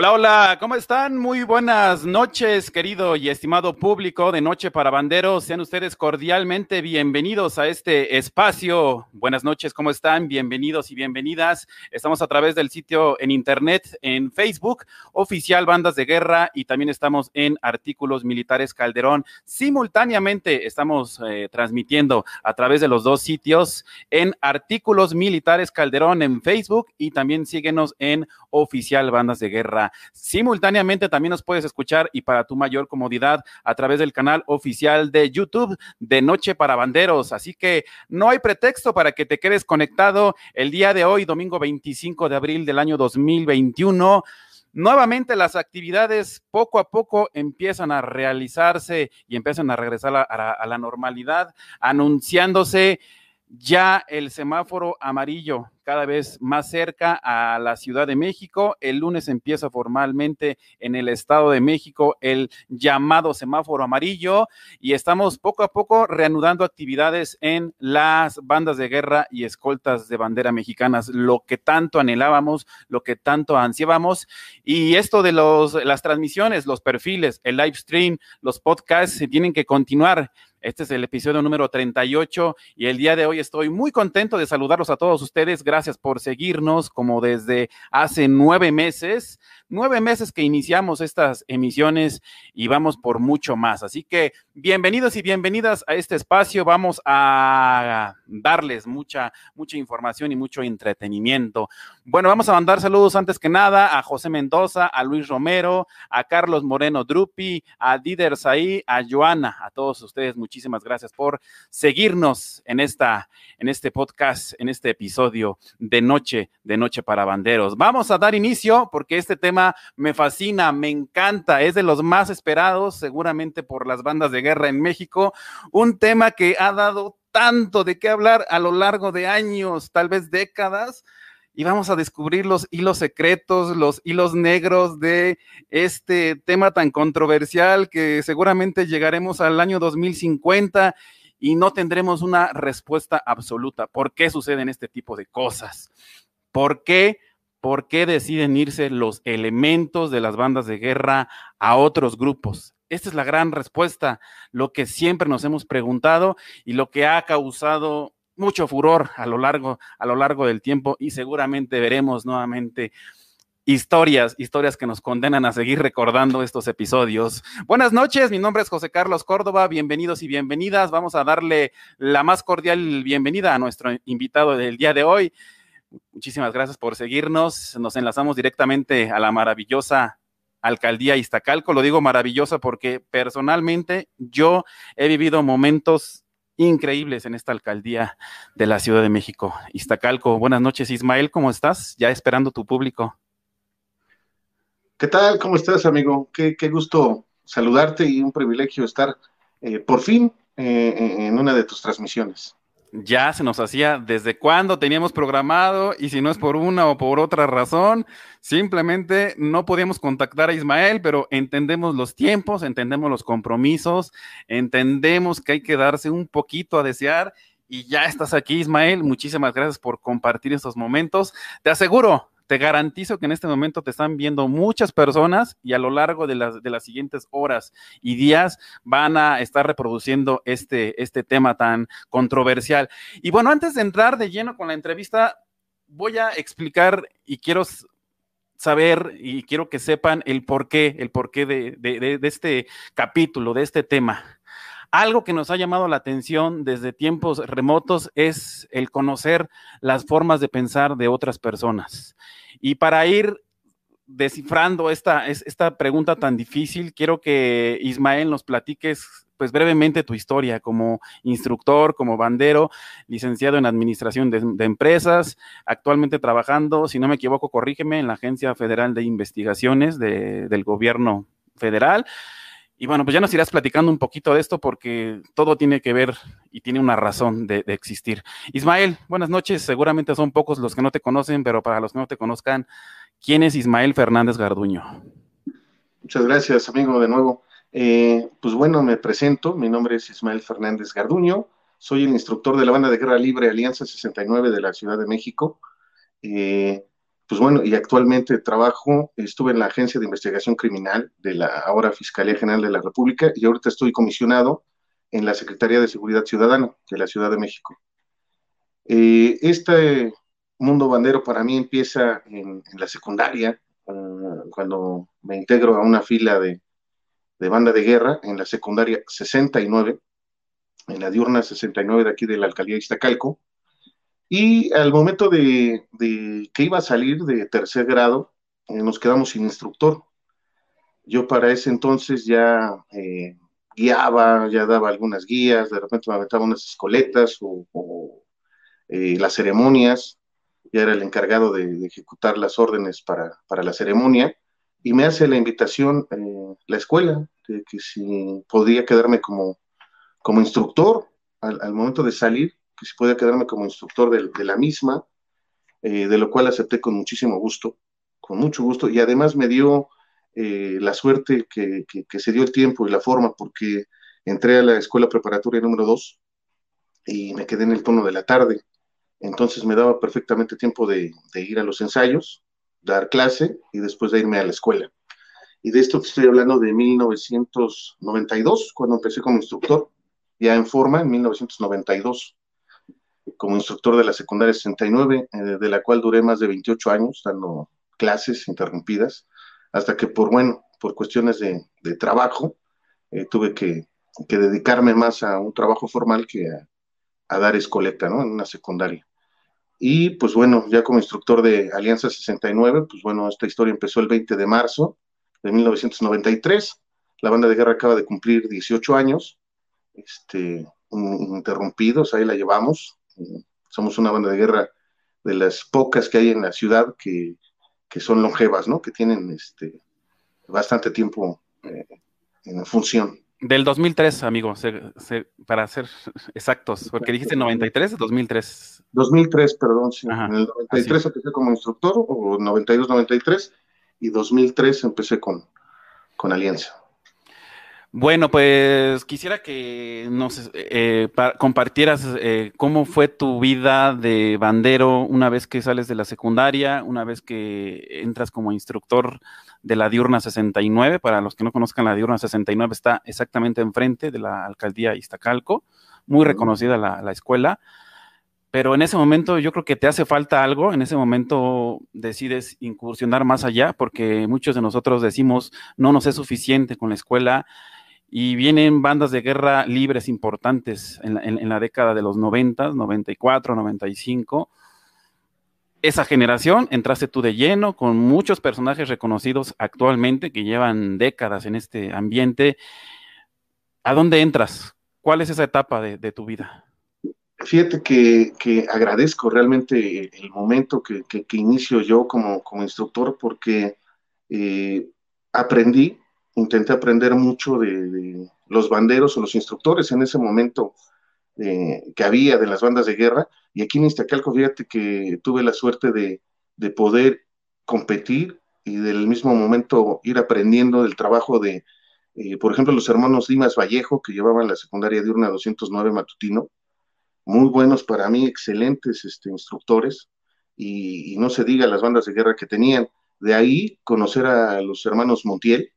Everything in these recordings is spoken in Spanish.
Hola, hola, ¿cómo están? Muy buenas noches, querido y estimado público de Noche para Banderos. Sean ustedes cordialmente bienvenidos a este espacio. Buenas noches, ¿cómo están? Bienvenidos y bienvenidas. Estamos a través del sitio en internet, en Facebook, oficial Bandas de Guerra, y también estamos en Artículos Militares Calderón. Simultáneamente estamos eh, transmitiendo a través de los dos sitios en Artículos Militares Calderón en Facebook y también síguenos en oficial Bandas de Guerra Simultáneamente también nos puedes escuchar y para tu mayor comodidad a través del canal oficial de YouTube de Noche para Banderos. Así que no hay pretexto para que te quedes conectado el día de hoy, domingo 25 de abril del año 2021. Nuevamente las actividades poco a poco empiezan a realizarse y empiezan a regresar a, a la normalidad, anunciándose ya el semáforo amarillo cada vez más cerca a la Ciudad de México. El lunes empieza formalmente en el Estado de México el llamado semáforo amarillo y estamos poco a poco reanudando actividades en las bandas de guerra y escoltas de bandera mexicanas, lo que tanto anhelábamos, lo que tanto ansiábamos. Y esto de los, las transmisiones, los perfiles, el live stream, los podcasts se tienen que continuar. Este es el episodio número 38 y el día de hoy estoy muy contento de saludarlos a todos ustedes. Gracias por seguirnos como desde hace nueve meses nueve meses que iniciamos estas emisiones y vamos por mucho más. Así que bienvenidos y bienvenidas a este espacio. Vamos a darles mucha, mucha información y mucho entretenimiento. Bueno, vamos a mandar saludos antes que nada a José Mendoza, a Luis Romero, a Carlos Moreno Drupi, a Dider Saí, a Joana, a todos ustedes. Muchísimas gracias por seguirnos en esta, en este podcast, en este episodio de Noche, de Noche para Banderos. Vamos a dar inicio porque este tema me fascina, me encanta, es de los más esperados seguramente por las bandas de guerra en México, un tema que ha dado tanto de qué hablar a lo largo de años, tal vez décadas, y vamos a descubrir los hilos secretos, los hilos negros de este tema tan controversial que seguramente llegaremos al año 2050 y no tendremos una respuesta absoluta. ¿Por qué suceden este tipo de cosas? ¿Por qué ¿por qué deciden irse los elementos de las bandas de guerra a otros grupos? Esta es la gran respuesta, lo que siempre nos hemos preguntado y lo que ha causado mucho furor a lo largo, a lo largo del tiempo y seguramente veremos nuevamente historias, historias que nos condenan a seguir recordando estos episodios. Buenas noches, mi nombre es José Carlos Córdoba, bienvenidos y bienvenidas. Vamos a darle la más cordial bienvenida a nuestro invitado del día de hoy. Muchísimas gracias por seguirnos. Nos enlazamos directamente a la maravillosa alcaldía Iztacalco. Lo digo maravillosa porque personalmente yo he vivido momentos increíbles en esta alcaldía de la Ciudad de México. Iztacalco, buenas noches Ismael, ¿cómo estás? Ya esperando tu público. ¿Qué tal? ¿Cómo estás, amigo? Qué, gusto saludarte y un privilegio estar eh, por fin eh, en una de tus transmisiones ya se nos hacía desde cuándo teníamos programado y si no es por una o por otra razón, simplemente no podíamos contactar a Ismael, pero entendemos los tiempos, entendemos los compromisos, entendemos que hay que darse un poquito a desear y ya estás aquí, Ismael. Muchísimas gracias por compartir estos momentos. Te aseguro, te garantizo que en este momento te están viendo muchas personas y a lo largo de las, de las siguientes horas y días van a estar reproduciendo este, este tema tan controversial. Y bueno, antes de entrar de lleno con la entrevista, voy a explicar y quiero saber y quiero que sepan el porqué, el porqué de, de, de este capítulo, de este tema. Algo que nos ha llamado la atención desde tiempos remotos es el conocer las formas de pensar de otras personas. Y para ir descifrando esta, esta pregunta tan difícil, quiero que Ismael nos platiques pues brevemente tu historia como instructor, como bandero, licenciado en administración de, empresas, actualmente trabajando, si no me equivoco, corrígeme, en la Agencia Federal de Investigaciones del Gobierno Federal Y bueno, pues ya nos irás platicando un poquito de esto porque todo tiene que ver y tiene una razón de, existir. Ismael, buenas noches. Seguramente son pocos los que no te conocen, pero para los que no te conozcan, ¿quién es Ismael Fernández Garduño? Muchas gracias, amigo, de nuevo. Eh, pues bueno, me presento. Mi nombre es Ismael Fernández Garduño. Soy el instructor de la banda de guerra libre Alianza 69 de la Ciudad de México. Eh, pues bueno, y actualmente trabajo, estuve en la Agencia de Investigación Criminal de la ahora Fiscalía General de la República y ahorita estoy comisionado en la Secretaría de Seguridad Ciudadana de la Ciudad de México. Eh, este mundo bandero para mí empieza en, la secundaria, ah, cuando me integro a una fila de, de banda de guerra en la secundaria 69, en la diurna 69 de aquí de la alcaldía de Iztacalco. Y al momento de, que iba a salir de tercer grado, eh, nos quedamos sin instructor. Yo para ese entonces ya eh, guiaba, ya daba algunas guías, de repente me aventaba unas escoletas o, eh, las ceremonias, ya era el encargado de, ejecutar las órdenes para, la ceremonia, y me hace la invitación la escuela, de que si podía quedarme como, como instructor al momento de salir, si podía quedarme como instructor de, la misma, eh, de lo cual acepté con muchísimo gusto, con mucho gusto, y además me dio eh, la suerte que, se dio el tiempo y la forma, porque entré a la escuela preparatoria número 2 y me quedé en el tono de la tarde, entonces me daba perfectamente tiempo de, ir a los ensayos, dar clase y después de irme a la escuela. Y de esto estoy hablando de 1992, cuando empecé como instructor, ya en forma, en 1992 como instructor de la secundaria 69, eh, de la cual duré más de 28 años dando clases interrumpidas, hasta que por, bueno, por cuestiones de, trabajo, eh, tuve que, dedicarme más a un trabajo formal que a, dar escoleta, ¿no? En una secundaria. Y pues bueno, ya como instructor de Alianza 69, pues bueno, esta historia empezó el 20 de marzo de 1993. La banda de guerra acaba de cumplir 18 años, este, interrumpidos, ahí la llevamos, somos una banda de guerra de las pocas que hay en la ciudad que, son longevas, ¿no? Que tienen este, bastante tiempo eh, en función. Del 2003, amigo, para ser exactos, porque dijiste 93 o 2003. 2003, perdón, sí. en el 93 empecé como instructor, o 92-93, y 2003 empecé con, con Alianza. Bueno, pues quisiera que nos eh, compartieras eh, cómo fue tu vida de bandero una vez que sales de la secundaria, una vez que entras como instructor de la Diurna 69. Para los que no conozcan, la Diurna 69 está exactamente enfrente de la alcaldía Iztacalco, muy reconocida la, la escuela. Pero en ese momento yo creo que te hace falta algo, en ese momento decides incursionar más allá, porque muchos de nosotros decimos, no nos es suficiente con la escuela, y vienen bandas de guerra libres importantes en la, década de los 90, 94, 95. Esa generación entraste tú de lleno con muchos personajes reconocidos actualmente que llevan décadas en este ambiente. ¿A dónde entras? ¿Cuál es esa etapa de, tu vida? Fíjate que, agradezco realmente el momento que, inicio yo como, como instructor porque eh, aprendí intenté aprender mucho de, los banderos o los instructores en ese momento eh, que había de las bandas de guerra. Y aquí en Iztacalco, fíjate que tuve la suerte de, poder competir y del mismo momento ir aprendiendo del trabajo de, eh, por ejemplo, los hermanos Dimas Vallejo, que llevaban la secundaria diurna 209 matutino, muy buenos para mí, excelentes este, instructores, y, y, no se diga las bandas de guerra que tenían. De ahí conocer a los hermanos Montiel,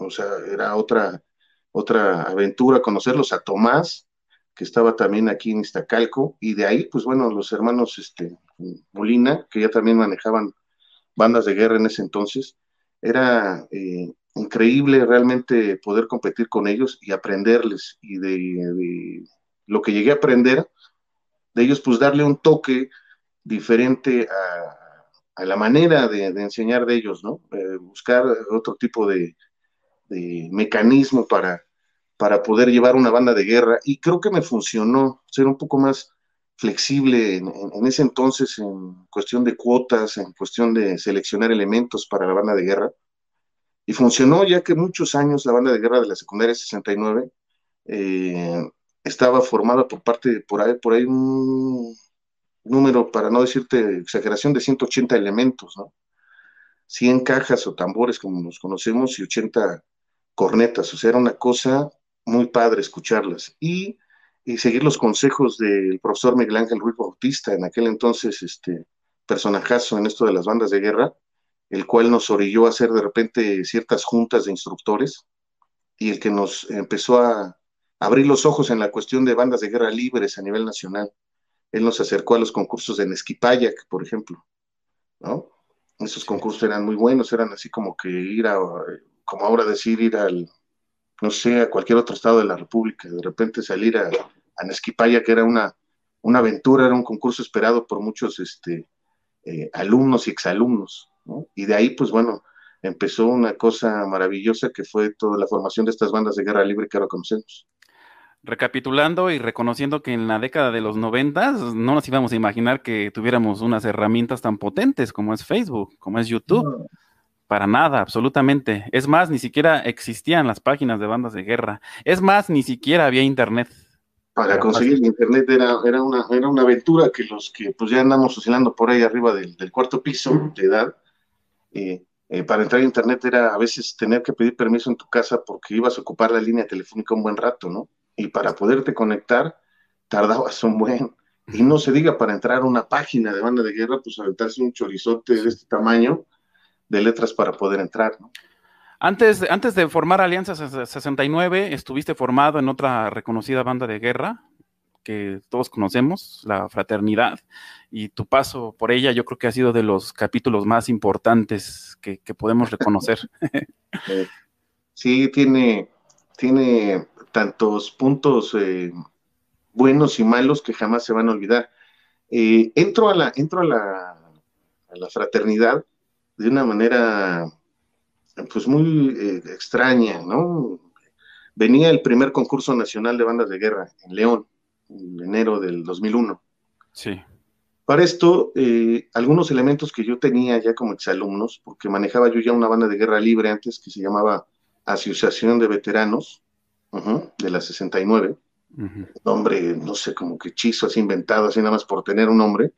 o sea, era otra, otra aventura conocerlos, a Tomás, que estaba también aquí en Iztacalco, y de ahí, pues bueno, los hermanos este, Molina, que ya también manejaban bandas de guerra en ese entonces, era eh, increíble realmente poder competir con ellos y aprenderles, y de, lo que llegué a aprender de ellos, pues darle un toque diferente a, la manera de, enseñar de ellos, ¿no? Eh, buscar otro tipo de, de mecanismo para, para poder llevar una banda de guerra y creo que me funcionó ser un poco más flexible en, ese entonces en cuestión de cuotas, en cuestión de seleccionar elementos para la banda de guerra. Y funcionó ya que muchos años la banda de guerra de la secundaria 69 eh, estaba formada por parte, por ahí, por ahí un número, para no decirte exageración, de 180 elementos, ¿no? 100 cajas o tambores, como nos conocemos, y 80 cornetas. O sea, era una cosa muy padre escucharlas. Y, seguir los consejos del profesor Miguel Ángel Ruiz Bautista, en aquel entonces este personajazo en esto de las bandas de guerra, el cual nos orilló a hacer de repente ciertas juntas de instructores y el que nos empezó a abrir los ojos en la cuestión de bandas de guerra libres a nivel nacional. Él nos acercó a los concursos de Nesquipayac, por ejemplo, ¿no? Esos concursos eran muy buenos, eran así como que ir a, como ahora decir, ir al, no sé, a cualquier otro estado de la República, de repente salir a, a Nesquipaya, que era una, una aventura, era un concurso esperado por muchos este, eh, alumnos y exalumnos, ¿no? Y de ahí, pues bueno, empezó una cosa maravillosa que fue toda la formación de estas bandas de guerra libre que ahora conocemos recapitulando y reconociendo que en la década de los noventas no nos íbamos a imaginar que tuviéramos unas herramientas tan potentes como es Facebook, como es YouTube. Para nada, absolutamente. Es más, ni siquiera existían las páginas de bandas de guerra. Es más, ni siquiera había internet. Para conseguir internet era, era, una, era una aventura que los que pues ya andamos oscilando por ahí arriba del, cuarto piso de edad, eh, eh, para entrar a internet era a veces tener que pedir permiso en tu casa porque ibas a ocupar la línea telefónica un buen rato, ¿no? y para poderte conectar tardabas un buen. Y no se diga para entrar a una página de banda de guerra, pues aventarse un chorizote de este tamaño de letras para poder entrar, ¿no? Antes, antes de formar Alianza 69, estuviste formado en otra reconocida banda de guerra que todos conocemos, la Fraternidad, y tu paso por ella yo creo que ha sido de los capítulos más importantes que, que podemos reconocer. sí, tiene, tiene tantos puntos eh, buenos y malos que jamás se van a olvidar. Eh, entro a la, entro a la, a la fraternidad de una manera pues muy eh, extraña, ¿no? Venía el primer concurso nacional de bandas de guerra en León, en enero del 2001. Sí. Para esto, algunos elementos que yo tenía ya como exalumnos, porque manejaba yo ya una banda de guerra libre antes que se llamaba Asociación de Veteranos, de la 69. Nombre, no sé, como que hechizo así inventado, así nada más por tener un nombre.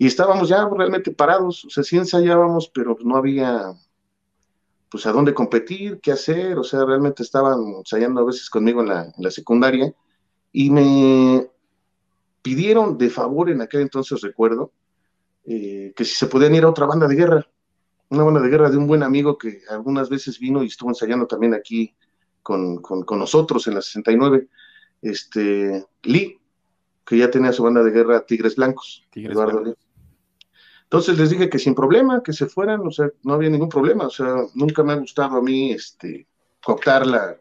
Y estábamos ya realmente parados, o sea, sí ensayábamos, pero no había, pues, a dónde competir, qué hacer, o sea, realmente estaban ensayando a veces conmigo en la, secundaria y me pidieron de favor en aquel entonces, recuerdo, eh, que si se podían ir a otra banda de guerra, una banda de guerra de un buen amigo que algunas veces vino y estuvo ensayando también aquí con, nosotros en la 69, este, Lee, que ya tenía su banda de guerra Tigres Blancos, Eduardo Lee. Entonces les dije que sin problema, que se fueran, o sea, no había ningún problema, o sea, nunca me ha gustado a mí este, cooptar la,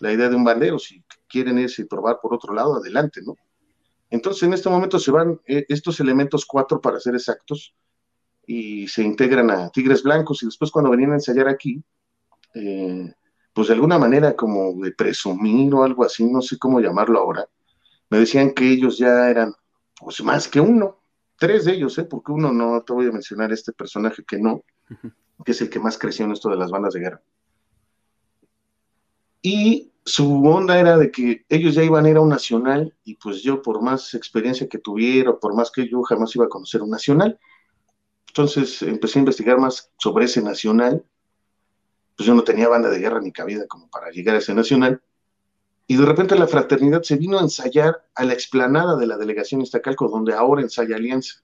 idea de un bandero, si quieren y probar por otro lado, adelante, ¿no? Entonces en este momento se van eh, estos elementos cuatro, para ser exactos, y se integran a Tigres Blancos, y después cuando venían a ensayar aquí, eh, pues de alguna manera como de presumir o algo así, no sé cómo llamarlo ahora, me decían que ellos ya eran pues más que uno, tres de ellos, ¿eh? porque uno no, te voy a mencionar este personaje que no, que es el que más creció en esto de las bandas de guerra. Y su onda era de que ellos ya iban a ir a un nacional y pues yo por más experiencia que tuviera, por más que yo jamás iba a conocer un nacional, entonces empecé a investigar más sobre ese nacional pues yo no tenía banda de guerra ni cabida como para llegar a ese nacional. Y de repente la fraternidad se vino a ensayar a la explanada de la delegación Iztacalco, donde ahora ensaya Alianza.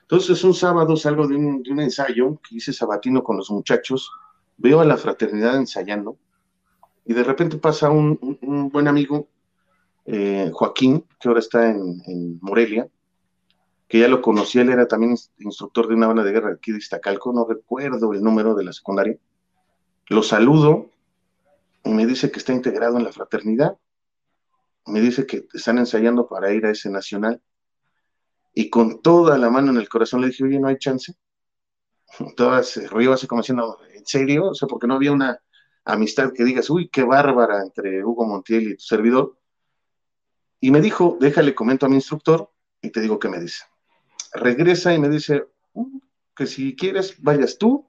Entonces un sábado salgo de un, ensayo que hice sabatino con los muchachos, veo a la fraternidad ensayando, y de repente pasa un, buen amigo, eh, Joaquín, que ahora está en Morelia, que ya lo conocía, él era también instructor de una banda de guerra aquí de Iztacalco, no recuerdo el número de la secundaria. Lo saludo y me dice que está integrado en la fraternidad. Me dice que están ensayando para ir a ese nacional. Y con toda la mano en el corazón le dije, oye, no hay chance. Toda se así como diciendo, ¿en serio? O sea, porque no había una amistad que digas, uy, qué bárbara entre Hugo Montiel y tu servidor. Y me dijo, déjale, comento a mi instructor y te digo qué me dice regresa y me dice mm, que si quieres vayas tú,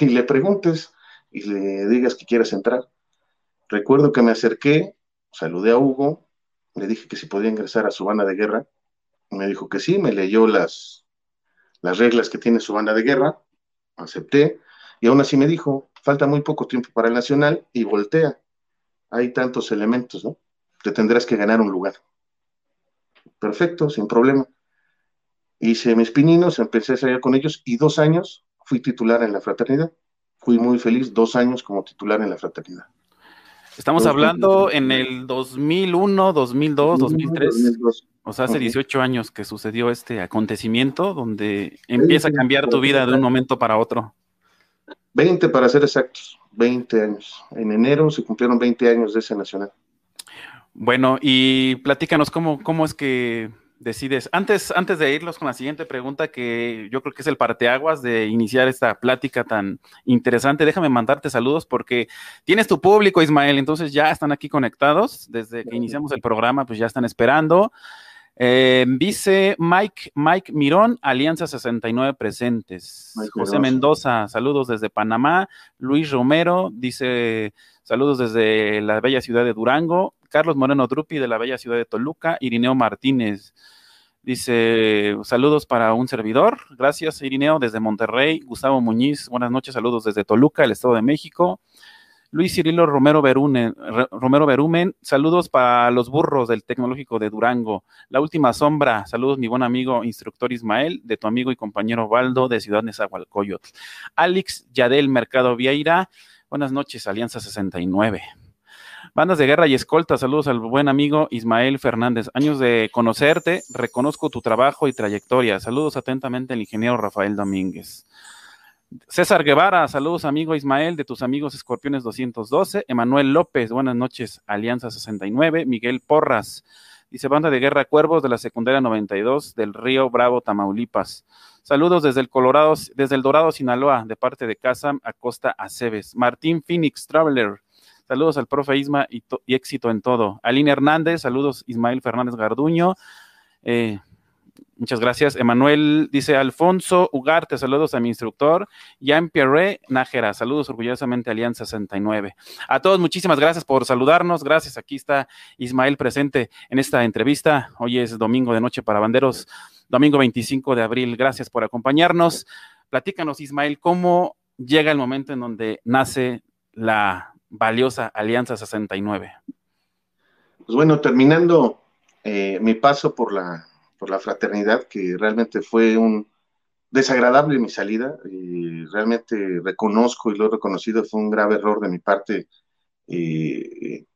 y le preguntes y le digas que quieras entrar. Recuerdo que me acerqué, saludé a Hugo, le dije que si podía ingresar a su banda de guerra. Me dijo que sí, me leyó las, las reglas que tiene su banda de guerra, acepté, y aún así me dijo, falta muy poco tiempo para el Nacional y voltea. Hay tantos elementos, ¿no? Te tendrás que ganar un lugar. Perfecto, sin problema. Hice mis pininos, empecé a salir con ellos y dos años fui titular en la fraternidad. Fui muy feliz, dos años como titular en la fraternidad. Estamos hablando en el 2001, 2002, 2003. O sea, hace 18 años que sucedió este acontecimiento donde empieza a cambiar tu vida de un momento para otro. 20 para ser exactos, 20 años. En enero se cumplieron 20 años de ese nacional. Bueno, y platícanos cómo, cómo es que decides, antes, antes de irnos con la siguiente pregunta, que yo creo que es el parteaguas de iniciar esta plática tan interesante, déjame mandarte saludos porque tienes tu público, Ismael, entonces ya están aquí conectados, desde que iniciamos el programa, pues ya están esperando. Eh, dice Mike, Mike Mirón, Alianza 69 presentes. José Mendoza, saludos desde Panamá. Luis Romero dice saludos desde la bella ciudad de Durango. Carlos Moreno Drupi de la bella ciudad de Toluca. Irineo Martínez dice saludos para un servidor. Gracias, Irineo, desde Monterrey. Gustavo Muñiz, buenas noches, saludos desde Toluca, el Estado de México. Luis Cirilo Romero Berumen, Romero Berumen, saludos para los burros del Tecnológico de Durango. La última sombra, saludos mi buen amigo instructor Ismael, de tu amigo y compañero Baldo de Ciudad Nezahualcóyotl. Alex Yadel Mercado Vieira, buenas noches, Alianza 69. Bandas de guerra y escolta, saludos al buen amigo Ismael Fernández. Años de conocerte, reconozco tu trabajo y trayectoria. Saludos atentamente al ingeniero Rafael Domínguez. César Guevara, saludos amigo Ismael de tus amigos Escorpiones 212. Emanuel López, buenas noches, Alianza 69. Miguel Porras, dice Banda de Guerra Cuervos de la Secundaria 92 del Río Bravo, Tamaulipas. Saludos desde el Colorado, desde el Dorado, Sinaloa, de parte de Casa Acosta Aceves. Martín Phoenix Traveler, saludos al profe Isma y, éxito en todo. Aline Hernández, saludos Ismael Fernández Garduño. Eh, Muchas gracias. Emanuel dice Alfonso Ugarte, saludos a mi instructor. Jean Pierre Nájera, saludos orgullosamente Alianza 69. A todos, muchísimas gracias por saludarnos. Gracias. Aquí está Ismael presente en esta entrevista. Hoy es domingo de noche para banderos, domingo 25 de abril. Gracias por acompañarnos. Platícanos, Ismael, cómo llega el momento en donde nace la valiosa Alianza 69. Pues bueno, terminando eh, mi paso por la por la fraternidad, que realmente fue un desagradable mi salida, y realmente reconozco y lo he reconocido, fue un grave error de mi parte eh,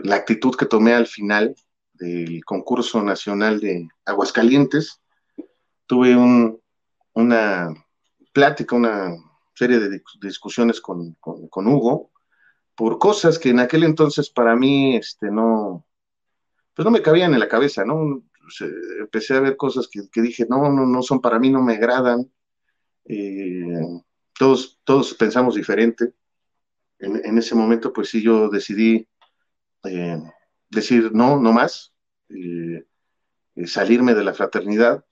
la actitud que tomé al final del concurso nacional de Aguascalientes. Tuve una plática, una serie de discusiones con, con, Hugo por cosas que en aquel entonces para mí este, no, pues no me cabían en la cabeza, ¿no? Eh, empecé a ver cosas que, dije, no, no, no son para mí, no me agradan. Eh, todos, todos pensamos diferente. En, ese momento, pues sí, yo decidí eh, decir no, no más, salirme de la fraternidad.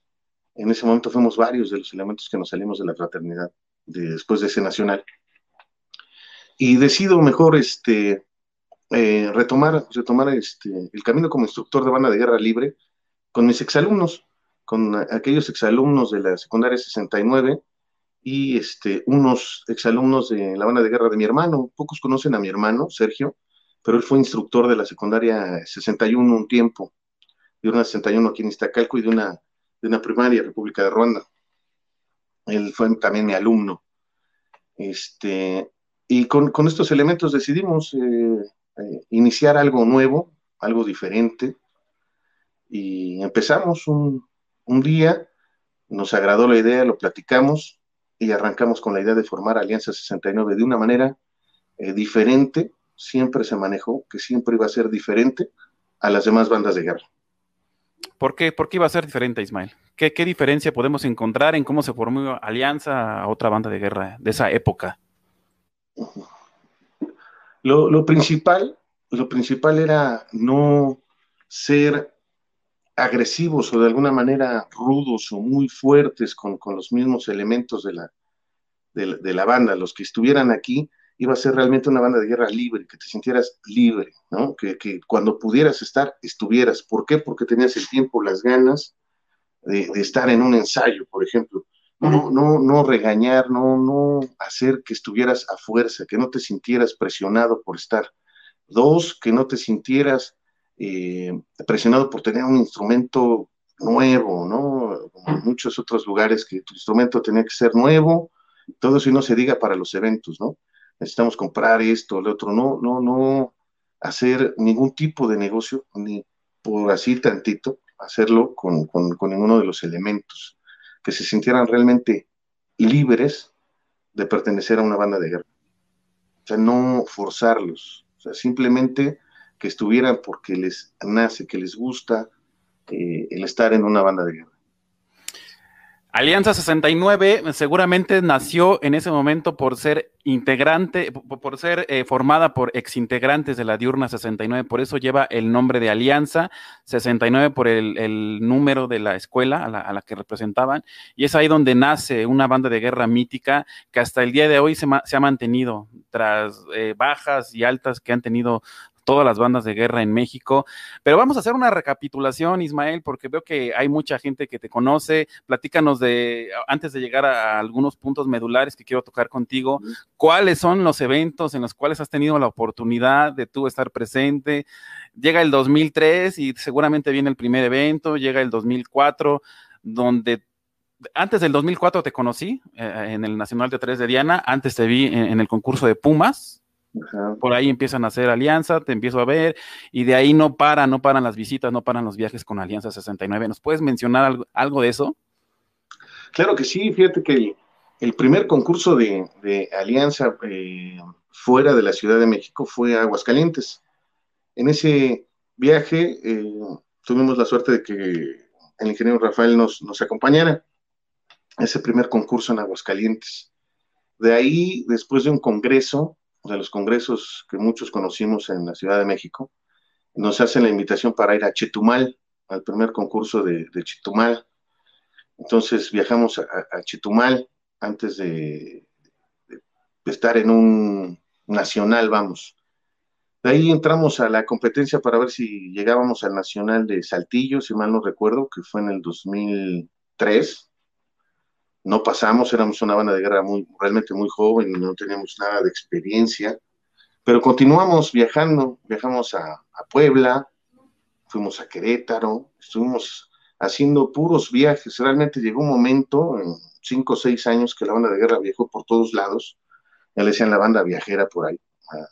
En ese momento fuimos varios de los elementos que nos salimos de la fraternidad después de ese nacional. Y decido mejor este, retomar, retomar este, el camino como instructor de banda de guerra libre con mis exalumnos, con aquellos exalumnos de la secundaria 69 y este, unos exalumnos de la banda de guerra de mi hermano. Pocos conocen a mi hermano, Sergio, pero él fue instructor de la secundaria 61 un tiempo, de una 61 aquí en Iztacalco y de una, de una primaria, República de Ruanda. Él fue también mi alumno. Este, y con, estos elementos decidimos eh, eh, iniciar algo nuevo, algo diferente, y empezamos un, día, nos agradó la idea, lo platicamos y arrancamos con la idea de formar Alianza 69 de una manera eh, diferente, siempre se manejó que siempre iba a ser diferente a las demás bandas de guerra. ¿Por qué, ¿Por qué iba a ser diferente, Ismael? ¿Qué, ¿Qué, diferencia podemos encontrar en cómo se formó Alianza a otra banda de guerra de esa época? Lo, lo principal, lo principal era no ser agresivos o de alguna manera rudos o muy fuertes con, los mismos elementos de la, de, la banda, los que estuvieran aquí, iba a ser realmente una banda de guerra libre, que te sintieras libre, ¿no? Que, cuando pudieras estar, estuvieras. ¿Por qué? Porque tenías el tiempo, las ganas de, estar en un ensayo, por ejemplo. No, no, no regañar, no, no hacer que estuvieras a fuerza, que no te sintieras presionado por estar. Dos, que no te sintieras eh, presionado por tener un instrumento nuevo, ¿no? Como en muchos otros lugares que tu instrumento tenía que ser nuevo, todo eso y no se diga para los eventos, ¿no? Necesitamos comprar esto, lo otro, no, no, no hacer ningún tipo de negocio, ni por así tantito, hacerlo con, con ninguno de los elementos, que se sintieran realmente libres de pertenecer a una banda de guerra. O sea, no forzarlos, o sea, simplemente que estuvieran porque les nace, que les gusta eh, el estar en una banda de guerra. Alianza 69 seguramente nació en ese momento por ser integrante, por ser eh, formada por exintegrantes de la Diurna 69, por eso lleva el nombre de Alianza 69 por el, número de la escuela a la, que representaban, y es ahí donde nace una banda de guerra mítica que hasta el día de hoy se, ha mantenido tras eh, bajas y altas que han tenido todas las bandas de guerra en México. Pero vamos a hacer una recapitulación, Ismael, porque veo que hay mucha gente que te conoce. Platícanos de, antes de llegar a algunos puntos medulares que quiero tocar contigo, cuáles son los eventos en los cuales has tenido la oportunidad de tú estar presente. Llega el 2003 y seguramente viene el primer evento, llega el 2004, donde antes del 2004 te conocí eh, en el Nacional de Tres de Diana, antes te vi en el concurso de Pumas, por ahí empiezan a hacer alianza, te empiezo a ver, y de ahí no paran, no paran las visitas, no paran los viajes con Alianza 69. ¿Nos puedes mencionar algo, de eso? Claro que sí, fíjate que el, primer concurso de, Alianza eh, fuera de la Ciudad de México fue Aguascalientes. En ese viaje eh, tuvimos la suerte de que el ingeniero Rafael nos, nos acompañara. Ese primer concurso en Aguascalientes. De ahí, después de un congreso, de los congresos que muchos conocimos en la Ciudad de México, nos hacen la invitación para ir a Chetumal, al primer concurso de, Chetumal. Entonces viajamos a, Chetumal antes de, estar en un nacional, vamos. De ahí entramos a la competencia para ver si llegábamos al nacional de Saltillo, si mal no recuerdo, que fue en el 2003 no pasamos, éramos una banda de guerra muy, realmente muy joven, no teníamos nada de experiencia, pero continuamos viajando, viajamos a, Puebla, fuimos a Querétaro, estuvimos haciendo puros viajes, realmente llegó un momento, en cinco o seis años, que la banda de guerra viajó por todos lados, ya le decían la banda viajera por ahí,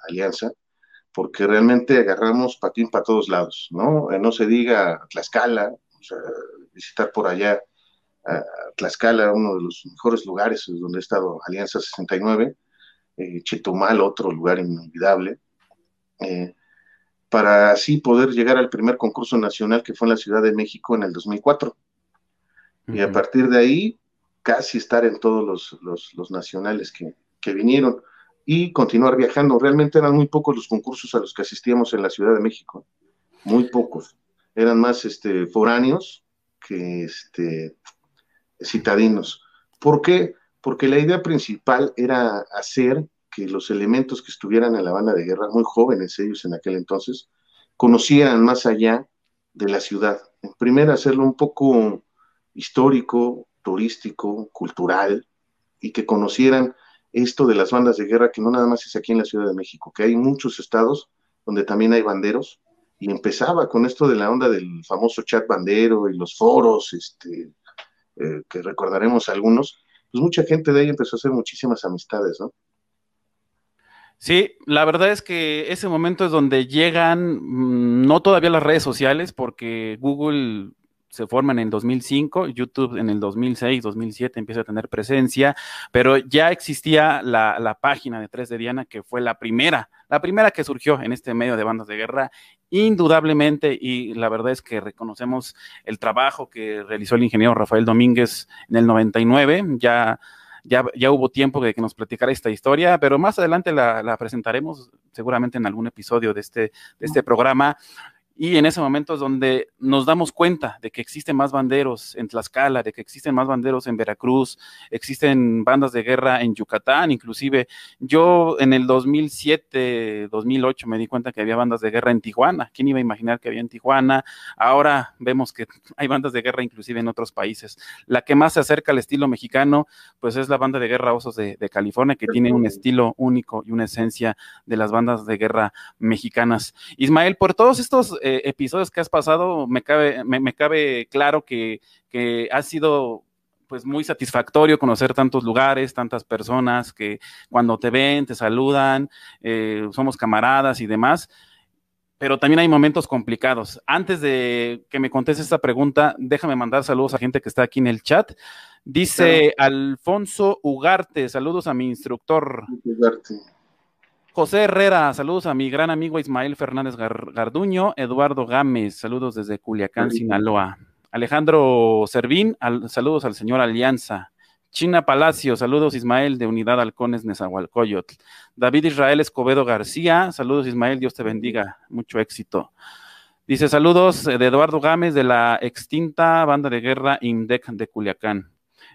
Alianza, porque realmente agarramos patín para todos lados, ¿no? Eh, no se diga Tlaxcala, visitar por allá Tlaxcala, uno de los mejores lugares donde ha estado Alianza 69, eh, Chetumal, otro lugar inolvidable, eh, para así poder llegar al primer concurso nacional que fue en la Ciudad de México en el 2004. Y a partir de ahí, casi estar en todos los, nacionales que, que, vinieron y continuar viajando. Realmente eran muy pocos los concursos a los que asistíamos en la Ciudad de México, muy pocos. Eran más este, foráneos que este, citadinos. ¿Por qué? Porque la idea principal era hacer que los elementos que estuvieran en la banda de guerra, muy jóvenes ellos en aquel entonces, conocieran más allá de la ciudad. En primer, hacerlo un poco histórico, turístico, cultural, y que conocieran esto de las bandas de guerra, que no nada más es aquí en la Ciudad de México, que hay muchos estados donde también hay banderos, y empezaba con esto de la onda del famoso chat bandero y los foros, este, eh, que recordaremos algunos, pues mucha gente de ahí empezó a hacer muchísimas amistades, ¿no? Sí, la verdad es que ese momento es donde llegan, mm, no todavía las redes sociales, porque Google se forma en el 2005, YouTube en el 2006, 2007 empieza a tener presencia, pero ya existía la, la página de 3 de Diana, que fue la primera, la primera que surgió en este medio de bandas de guerra, indudablemente, y la verdad es que reconocemos el trabajo que realizó el ingeniero Rafael Domínguez en el 99, ya... Ya, ya, hubo tiempo de que nos platicara esta historia, pero más adelante la, la, presentaremos seguramente en algún episodio de este, de este programa. Y en ese momento es donde nos damos cuenta de que existen más banderos en Tlaxcala, de que existen más banderos en Veracruz, existen bandas de guerra en Yucatán, inclusive yo en el 2007, 2008 me di cuenta que había bandas de guerra en Tijuana. ¿Quién iba a imaginar que había en Tijuana? Ahora vemos que hay bandas de guerra inclusive en otros países. La que más se acerca al estilo mexicano, pues es la banda de guerra Osos de, California, que tiene un estilo único y una esencia de las bandas de guerra mexicanas. Ismael, por todos estos... Eh, episodios que has pasado, me cabe, me, cabe claro que, que ha sido pues muy satisfactorio conocer tantos lugares, tantas personas que cuando te ven, te saludan, eh, somos camaradas y demás, pero también hay momentos complicados. Antes de que me contestes esta pregunta, déjame mandar saludos a gente que está aquí en el chat. Dice Alfonso Ugarte, saludos a mi instructor. Ugarte. José Herrera, saludos a mi gran amigo Ismael Fernández Garduño, Eduardo Gámez, saludos desde Culiacán, Sinaloa. Alejandro Servín, saludos al señor Alianza. China Palacio, saludos Ismael de Unidad Halcones Nezahualcóyotl. David Israel Escobedo García, saludos Ismael, Dios te bendiga, mucho éxito. Dice saludos de Eduardo Gámez de la extinta banda de guerra INDEC de Culiacán.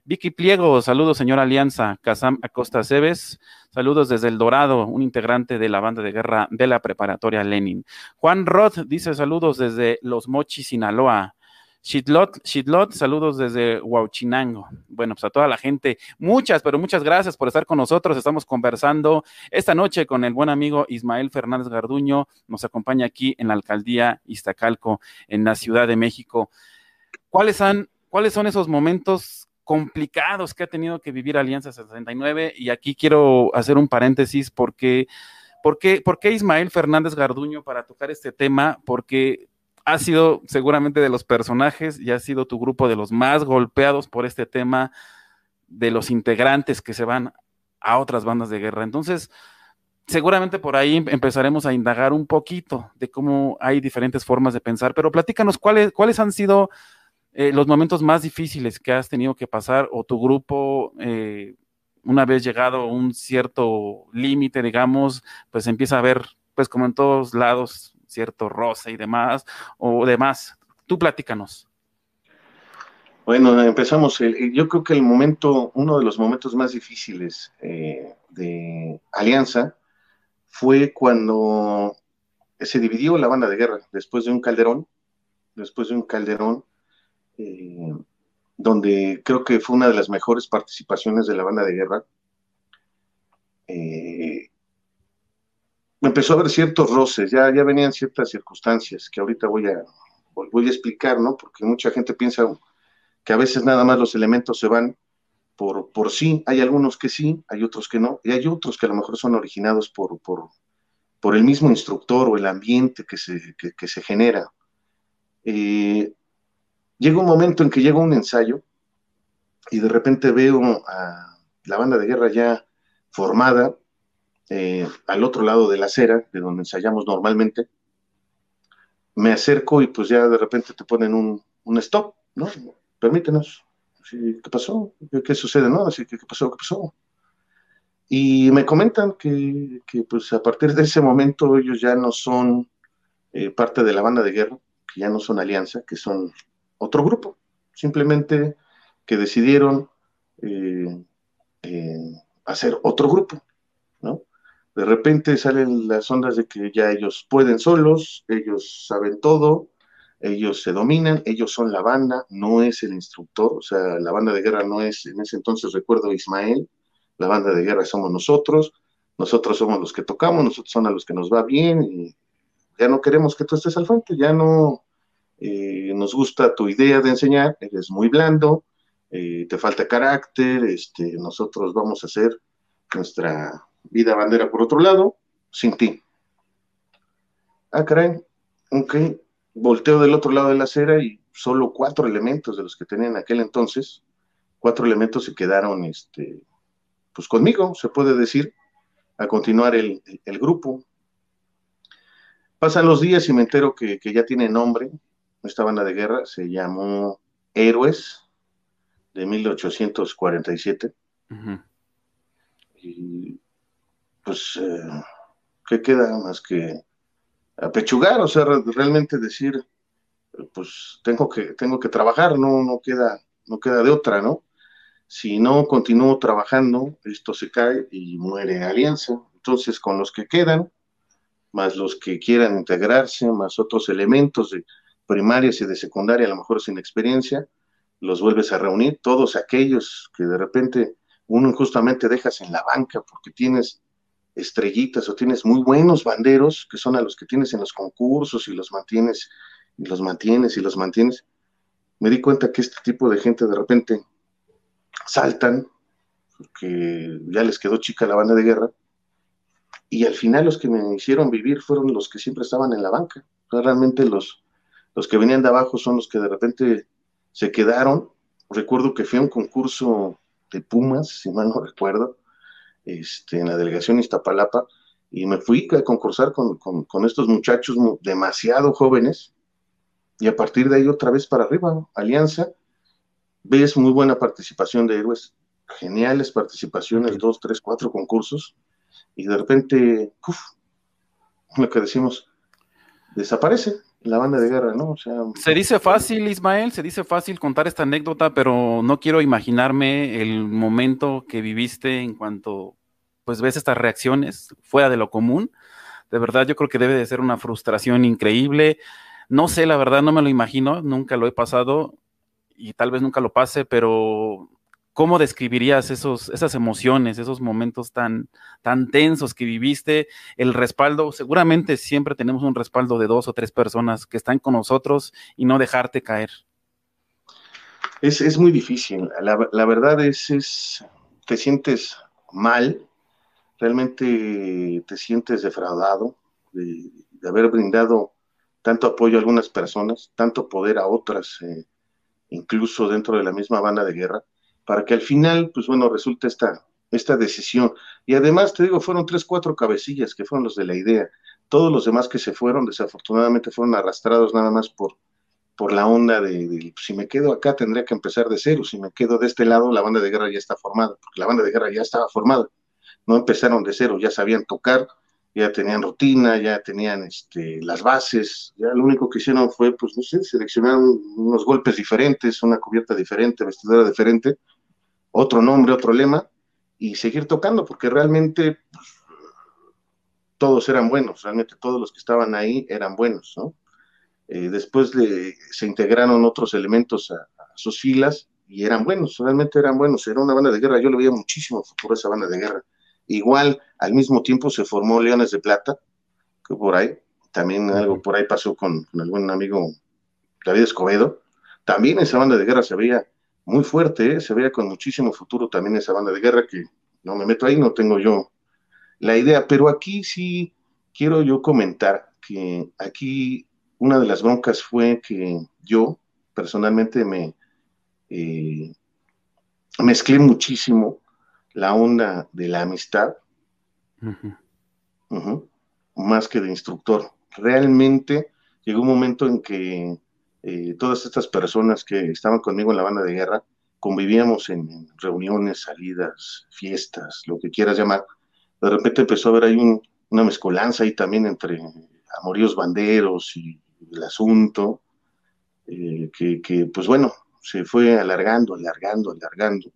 Vicky Pliego, saludos, señora Alianza. Casam Acosta Cebes, saludos desde El Dorado, un integrante de la banda de guerra de la preparatoria Lenin. Juan Roth dice saludos desde Los Mochis, Sinaloa. Shitlot, Shitlot, saludos desde Huauchinango. Bueno, pues a toda la gente, muchas, pero muchas gracias por estar con nosotros. Estamos conversando esta noche con el buen amigo Ismael Fernández Garduño. Nos acompaña aquí en la alcaldía Iztacalco, en la Ciudad de México. ¿Cuáles, ¿Cuáles son esos momentos complicados que ha tenido que vivir Alianza 69 y aquí quiero hacer un paréntesis porque, ¿por qué, Ismael Fernández Garduño para tocar este tema? Porque ha sido seguramente de los personajes y ha sido tu grupo de los más golpeados por este tema de los integrantes que se van a otras bandas de guerra. Entonces, seguramente por ahí empezaremos a indagar un poquito de cómo hay diferentes formas de pensar, pero platícanos cuáles, cuáles han sido eh, los momentos más difíciles que has tenido que pasar o tu grupo, eh, una vez llegado a un cierto límite, digamos, pues empieza a ver, pues como en todos lados, cierto roce y demás, o demás. Tú platícanos. Bueno, empezamos. yo creo que el momento, uno de los momentos más difíciles eh, de Alianza fue cuando se dividió la banda de guerra después de un calderón, después de un calderón eh, donde creo que fue una de las mejores participaciones de la banda de guerra. Eh, empezó a haber ciertos roces, ya, ya venían ciertas circunstancias que ahorita voy a, voy a explicar, ¿no? Porque mucha gente piensa que a veces nada más los elementos se van por, por sí, hay algunos que sí, hay otros que no, y hay otros que a lo mejor son originados por, por, por el mismo instructor o el ambiente que se, que, se genera. Eh, llega un momento en que llega un ensayo y de repente veo a la banda de guerra ya formada eh, al otro lado de la acera, de donde ensayamos normalmente. Me acerco y pues ya de repente te ponen un, stop, ¿no? Permítenos. ¿Qué pasó? ¿Qué, sucede? ¿No? Así que, ¿qué pasó? ¿Qué pasó? Y me comentan que, pues a partir de ese momento ellos ya no son eh, parte de la banda de guerra, que ya no son alianza, que son otro grupo, simplemente que decidieron eh, eh, hacer otro grupo, ¿no? De repente salen las ondas de que ya ellos pueden solos, ellos saben todo, ellos se dominan, ellos son la banda, no es el instructor, o sea, la banda de guerra no es, en ese entonces recuerdo Ismael, la banda de guerra somos nosotros, nosotros somos los que tocamos, nosotros son a los que nos va bien y ya no queremos que tú estés al frente, ya no, eh, nos gusta tu idea de enseñar, eres muy blando, eh, te falta carácter, este, nosotros vamos a hacer nuestra vida bandera por otro lado, sin ti. Ah, caray, ok, volteo del otro lado de la acera y solo cuatro elementos de los que tenían en aquel entonces, cuatro elementos se quedaron, este, pues conmigo, se puede decir, a continuar el, grupo. Pasan los días y me entero que ya tiene nombre, esta banda de guerra se llamó Héroes de 1847. Y pues, eh, ¿qué queda más que apechugar, o sea, realmente decir, pues tengo que, tengo que trabajar, no, no queda, no queda de otra, ¿no? Si no continúo trabajando, esto se cae y muere Alianza. Entonces, con los que quedan, más los que quieran integrarse, más otros elementos de primarias y de secundaria, a lo mejor sin experiencia, los vuelves a reunir, todos aquellos que de repente uno injustamente dejas en la banca porque tienes estrellitas o tienes muy buenos banderos, que son a los que tienes en los concursos y los mantienes, y los mantienes y los mantienes. Me di cuenta que este tipo de gente de repente saltan, porque ya les quedó chica la banda de guerra, y al final los que me hicieron vivir fueron los que siempre estaban en la banca. realmente los, los que venían de abajo son los que de repente se quedaron. Recuerdo que fui a un concurso de Pumas, si mal no recuerdo, este, en la delegación Iztapalapa, y me fui a concursar con, con estos muchachos demasiado jóvenes, y a partir de ahí otra vez para arriba, Alianza, ves muy buena participación de héroes, geniales participaciones, dos, tres, cuatro concursos, y de repente, uf, lo que decimos, desaparece la banda de guerra, ¿no? O sea, se dice fácil, Ismael, se dice fácil contar esta anécdota, pero no quiero imaginarme el momento que viviste en cuanto pues ves estas reacciones fuera de lo común. De verdad, yo creo que debe de ser una frustración increíble. No sé, la verdad, no me lo imagino, nunca lo he pasado y tal vez nunca lo pase, pero ¿cómo describirías esos, esas emociones, esos momentos tan, tan tensos que viviste? El respaldo, seguramente siempre tenemos un respaldo de dos o tres personas que están con nosotros y no dejarte caer. Es, muy difícil, la, verdad es, es, te sientes mal, realmente te sientes defraudado de, haber brindado tanto apoyo a algunas personas, tanto poder a otras, eh, incluso dentro de la misma banda de guerra, para que al final, pues bueno, resulte esta, esta decisión. Y además, te digo, fueron tres, cuatro cabecillas que fueron los de la idea. Todos los demás que se fueron, desafortunadamente, fueron arrastrados nada más por, por la onda de, si me quedo acá tendría que empezar de cero, si me quedo de este lado la banda de guerra ya está formada, porque la banda de guerra ya estaba formada, no empezaron de cero, ya sabían tocar, ya tenían rutina, ya tenían este, las bases, ya lo único que hicieron fue, pues no sé, seleccionar unos golpes diferentes, una cubierta diferente, vestidura diferente, otro nombre, otro lema, y seguir tocando, porque realmente pues, todos eran buenos, realmente todos los que estaban ahí eran buenos, ¿no? Eh, después se integraron otros elementos a, a, sus filas y eran buenos, realmente eran buenos, era una banda de guerra, yo le veía muchísimo futuro a esa banda de guerra Igual, al mismo tiempo se formó Leones de Plata, que por ahí, también algo por ahí pasó con, el buen amigo David Escobedo. También esa banda de guerra se veía muy fuerte, ¿eh? se veía con muchísimo futuro también esa banda de guerra, que no me meto ahí, no tengo yo la idea, pero aquí sí quiero yo comentar que aquí una de las broncas fue que yo personalmente me eh, mezclé muchísimo la onda de la amistad, más que de instructor. Realmente llegó un momento en que eh, todas estas personas que estaban conmigo en la banda de guerra convivíamos en, reuniones, salidas, fiestas, lo que quieras llamar. De repente empezó a haber ahí una mezcolanza ahí también entre amoríos banderos y el asunto, eh, que, pues bueno, se fue alargando, alargando, alargando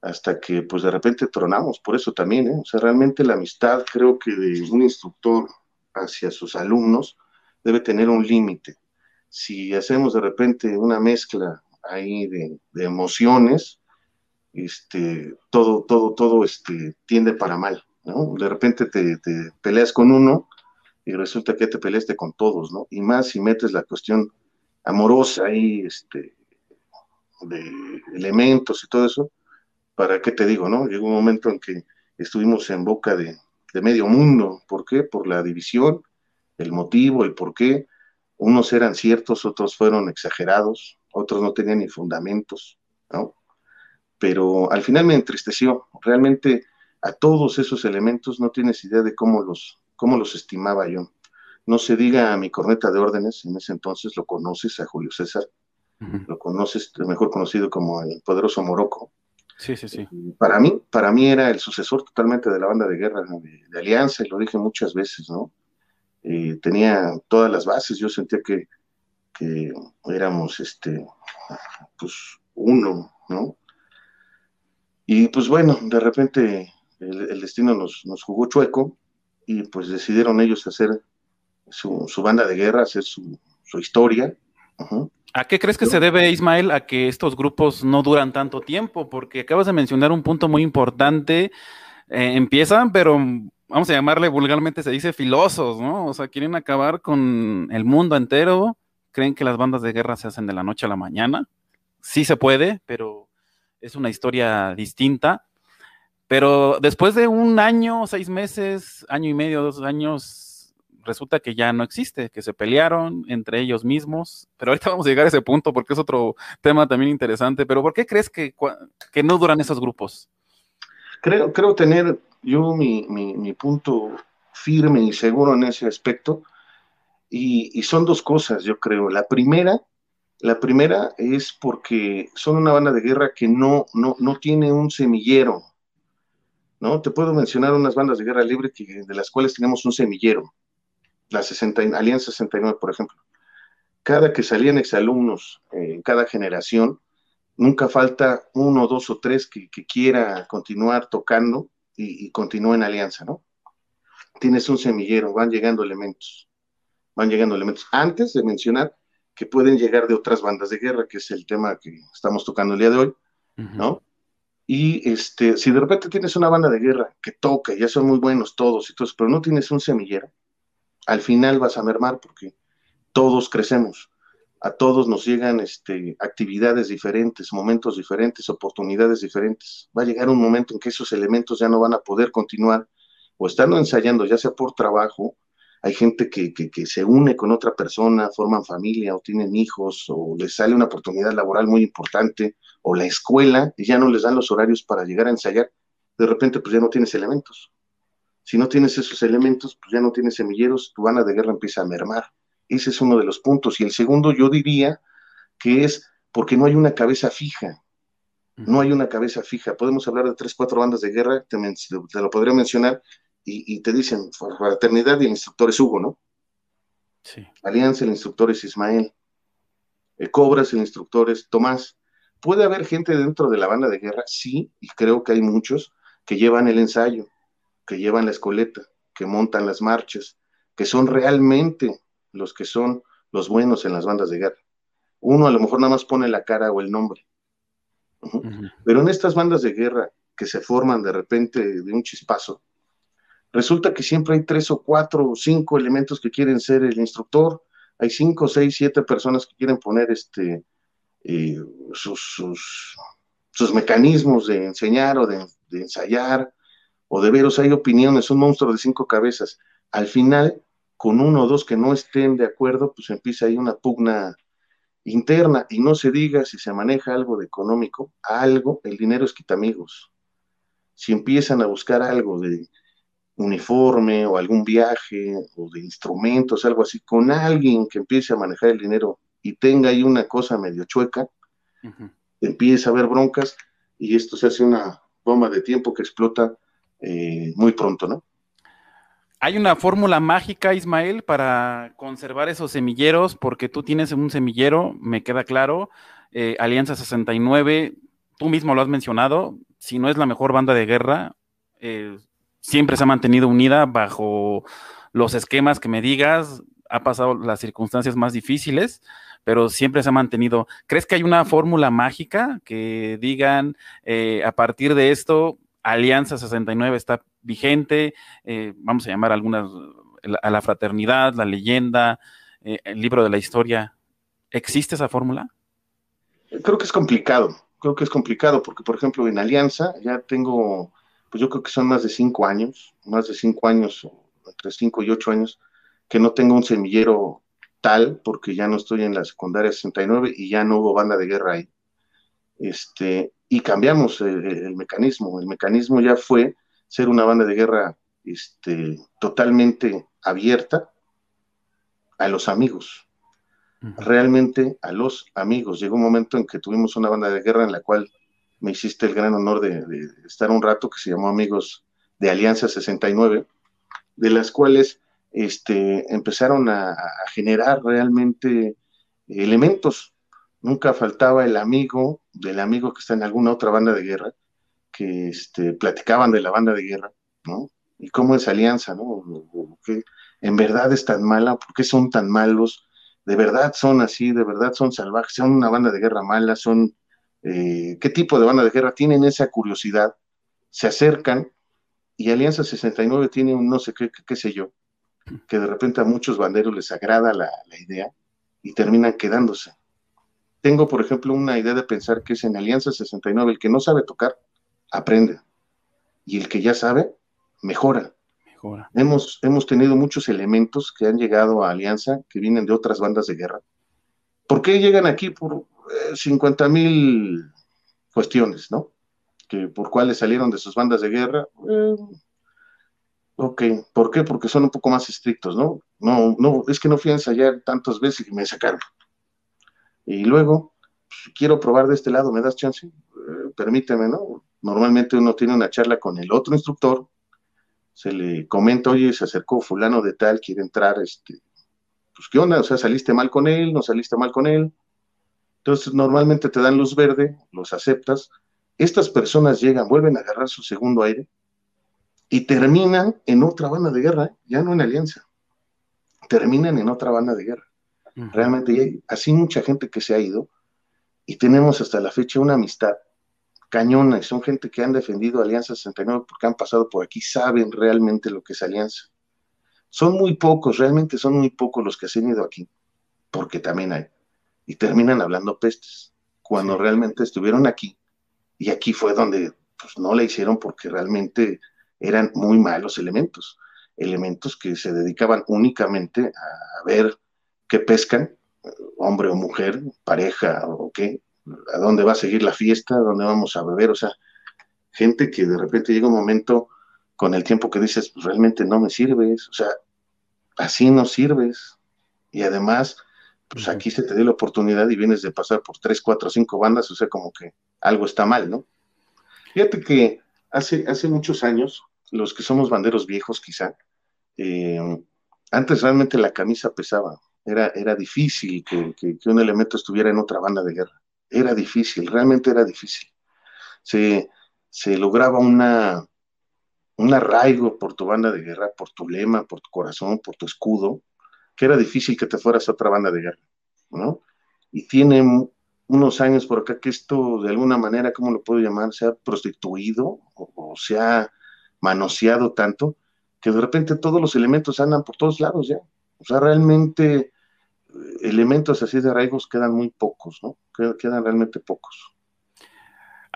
hasta que pues de repente tronamos, por eso también, ¿eh? o sea, realmente la amistad creo que de un instructor hacia sus alumnos debe tener un límite. Si hacemos de repente una mezcla ahí de, emociones, este, todo, todo, todo este, tiende para mal, ¿no? De repente te, peleas con uno y resulta que te peleaste con todos, ¿no? Y más si metes la cuestión amorosa ahí, este, de elementos y todo eso, ¿para qué te digo, no? Llegó un momento en que estuvimos en boca de, medio mundo. ¿Por qué? Por la división, el motivo, el por qué. Unos eran ciertos, otros fueron exagerados, otros no tenían ni fundamentos, ¿no? Pero al final me entristeció. Realmente a todos esos elementos no tienes idea de cómo los, cómo los estimaba yo. No se diga a mi corneta de órdenes, en ese entonces lo conoces, a Julio César, lo conoces, mejor conocido como el poderoso Morocco Sí, sí, sí. Para mí, para mí era el sucesor totalmente de la banda de guerra de, Alianza, y lo dije muchas veces, ¿no? Eh, tenía todas las bases, yo sentía que, que éramos este, pues uno, ¿no? Y pues bueno, de repente el, destino nos, nos, jugó chueco y pues decidieron ellos hacer su, su banda de guerra, hacer su, su historia. ¿A qué crees que se debe, Ismael, a que estos grupos no duran tanto tiempo? Porque acabas de mencionar un punto muy importante. Eh, empiezan, pero vamos a llamarle vulgarmente, se dice filosos, ¿no? O sea, quieren acabar con el mundo entero. Creen que las bandas de guerra se hacen de la noche a la mañana. Sí se puede, pero es una historia distinta. Pero después de un año, seis meses, año y medio, dos años, resulta que ya no existe, que se pelearon entre ellos mismos. Pero ahorita vamos a llegar a ese punto porque es otro tema también interesante. Pero ¿por qué crees que, que no duran esos grupos? Creo, creo tener yo mi, mi, punto firme y seguro en ese aspecto. Y, y, son dos cosas, yo creo. La primera la primera es porque son una banda de guerra que no, no, no tiene un semillero. ¿no? Te puedo mencionar unas bandas de guerra libre de las cuales tenemos un semillero. La 60, Alianza 69, por ejemplo. Cada que salían exalumnos eh, en cada generación, nunca falta uno, dos o tres que, quiera continuar tocando y, y continúe en alianza, ¿no? Tienes un semillero, van llegando elementos, van llegando elementos. Antes de mencionar que pueden llegar de otras bandas de guerra, que es el tema que estamos tocando el día de hoy, ¿no? Y este, si de repente tienes una banda de guerra que toca, ya son muy buenos todos y todos, pero no tienes un semillero, al final vas a mermar porque todos crecemos, a todos nos llegan este, actividades diferentes, momentos diferentes, oportunidades diferentes. Va a llegar un momento en que esos elementos ya no van a poder continuar o estando ensayando, ya sea por trabajo hay gente que, que, se une con otra persona, forman familia o tienen hijos o les sale una oportunidad laboral muy importante o la escuela y ya no les dan los horarios para llegar a ensayar, de repente pues ya no tienes elementos. Si no tienes esos elementos, pues ya no tienes semilleros, tu gana de guerra empieza a mermar. Ese es uno de los puntos. Y el segundo yo diría que es porque no hay una cabeza fija. No hay una cabeza fija. Podemos hablar de tres, cuatro bandas de guerra, te, te lo podría mencionar, y, te dicen fraternidad y el instructor es Hugo, ¿no? Sí. Alianza, el instructor es Ismael. El Cobras, el instructor es Tomás. ¿Puede haber gente dentro de la banda de guerra? Sí, y creo que hay muchos que llevan el ensayo, que llevan la escoleta, que montan las marchas, que son realmente los que son los buenos en las bandas de guerra. Uno a lo mejor nada más pone la cara o el nombre. Pero en estas bandas de guerra que se forman de repente de un chispazo, Resulta que siempre hay tres o cuatro o cinco elementos que quieren ser el instructor, hay cinco, seis, siete personas que quieren poner este, eh, sus, sus, mecanismos de enseñar o de, ensayar o de veros, hay opiniones, un monstruo de cinco cabezas. Al final, con uno o dos que no estén de acuerdo, pues empieza ahí una pugna interna y no se diga si se maneja algo de económico, algo, el dinero es quitamigos. Si empiezan a buscar algo de uniforme o algún viaje o de instrumentos, algo así, con alguien que empiece a manejar el dinero y tenga ahí una cosa medio chueca, empieza a haber broncas y esto se hace una bomba de tiempo que explota eh, muy pronto, ¿no? Hay una fórmula mágica, Ismael, para conservar esos semilleros, porque tú tienes un semillero, me queda claro, eh, Alianza 69, tú mismo lo has mencionado, si no es la mejor banda de guerra, eh, siempre se ha mantenido unida bajo los esquemas que me digas, ha pasado las circunstancias más difíciles, pero siempre se ha mantenido. ¿Crees que hay una fórmula mágica que digan eh, a partir de esto, Alianza 69 está vigente, eh, vamos a llamar algunas, a la fraternidad, la leyenda, eh, el libro de la historia? ¿Existe esa fórmula? Creo que es complicado, creo que es complicado porque, por ejemplo, en Alianza ya tengo pues yo creo que son más de cinco años, más de cinco años, entre cinco y ocho años, que no tengo un semillero tal, porque ya no estoy en la secundaria 69 y ya no hubo banda de guerra ahí. Este, y cambiamos el, mecanismo. El mecanismo ya fue ser una banda de guerra este, totalmente abierta a los amigos, realmente a los amigos. Llegó un momento en que tuvimos una banda de guerra en la cual me hiciste el gran honor de, estar un rato, que se llamó Amigos de Alianza 69, de las cuales este, empezaron a, generar realmente elementos. Nunca faltaba el amigo del amigo que está en alguna otra banda de guerra, que este, platicaban de la banda de guerra, ¿no? Y cómo es alianza, ¿no? Que en verdad es tan mala, ¿por qué son tan malos? De verdad son así, de verdad son salvajes, son una banda de guerra mala, son... Eh, ¿Qué tipo de banda de guerra? Tienen esa curiosidad, se acercan y Alianza 69 tiene un no sé qué, qué, sé yo, que de repente a muchos banderos les agrada la, idea y terminan quedándose. Tengo, por ejemplo, una idea de pensar que es en Alianza 69 el que no sabe tocar, aprende. Y el que ya sabe, mejora. mejora. Hemos, hemos tenido muchos elementos que han llegado a Alianza, que vienen de otras bandas de guerra. ¿Por qué llegan aquí? Por 50 eh, mil cuestiones, ¿no? Que por cuáles salieron de sus bandas de guerra. Eh, ok, ¿por qué? Porque son un poco más estrictos, ¿no? No, no, es que no fui a ensayar tantas veces y me sacaron. Y luego, pues, quiero probar de este lado, ¿me das chance? Eh, permíteme, ¿no? Normalmente uno tiene una charla con el otro instructor, se le comenta, oye, se acercó fulano de tal, quiere entrar, este, pues, ¿qué onda? O sea, saliste mal con él, no saliste mal con él, entonces, normalmente te dan luz verde, los aceptas. Estas personas llegan, vuelven a agarrar su segundo aire y terminan en otra banda de guerra, ya no en alianza. Terminan en otra banda de guerra. Realmente hay así mucha gente que se ha ido y tenemos hasta la fecha una amistad cañona y son gente que han defendido Alianza 69 porque han pasado por aquí, saben realmente lo que es Alianza. Son muy pocos, realmente son muy pocos los que se han ido aquí, porque también hay y terminan hablando pestes, cuando realmente estuvieron aquí. Y aquí fue donde pues, no la hicieron porque realmente eran muy malos elementos, elementos que se dedicaban únicamente a ver qué pescan, hombre o mujer, pareja o qué, a dónde va a seguir la fiesta, a dónde vamos a beber, o sea, gente que de repente llega un momento con el tiempo que dices, pues, realmente no me sirves, o sea, así no sirves. Y además, pues aquí se te dio la oportunidad y vienes de pasar por tres, cuatro, cinco bandas, o sea, como que algo está mal, ¿no? Fíjate que hace, hace muchos años, los que somos banderos viejos quizá, eh, antes realmente la camisa pesaba, era, era difícil que, un elemento estuviera en otra banda de guerra, era difícil, realmente era difícil. Se, se lograba una, un arraigo por tu banda de guerra, por tu lema, por tu corazón, por tu escudo, que era difícil que te fueras a otra banda de guerra, ¿no? Y tiene unos años por acá que esto, de alguna manera, ¿cómo lo puedo llamar? Se ha prostituido o, se ha manoseado tanto que de repente todos los elementos andan por todos lados ya. O sea, realmente elementos así de arraigos quedan muy pocos, ¿no? Quedan realmente pocos.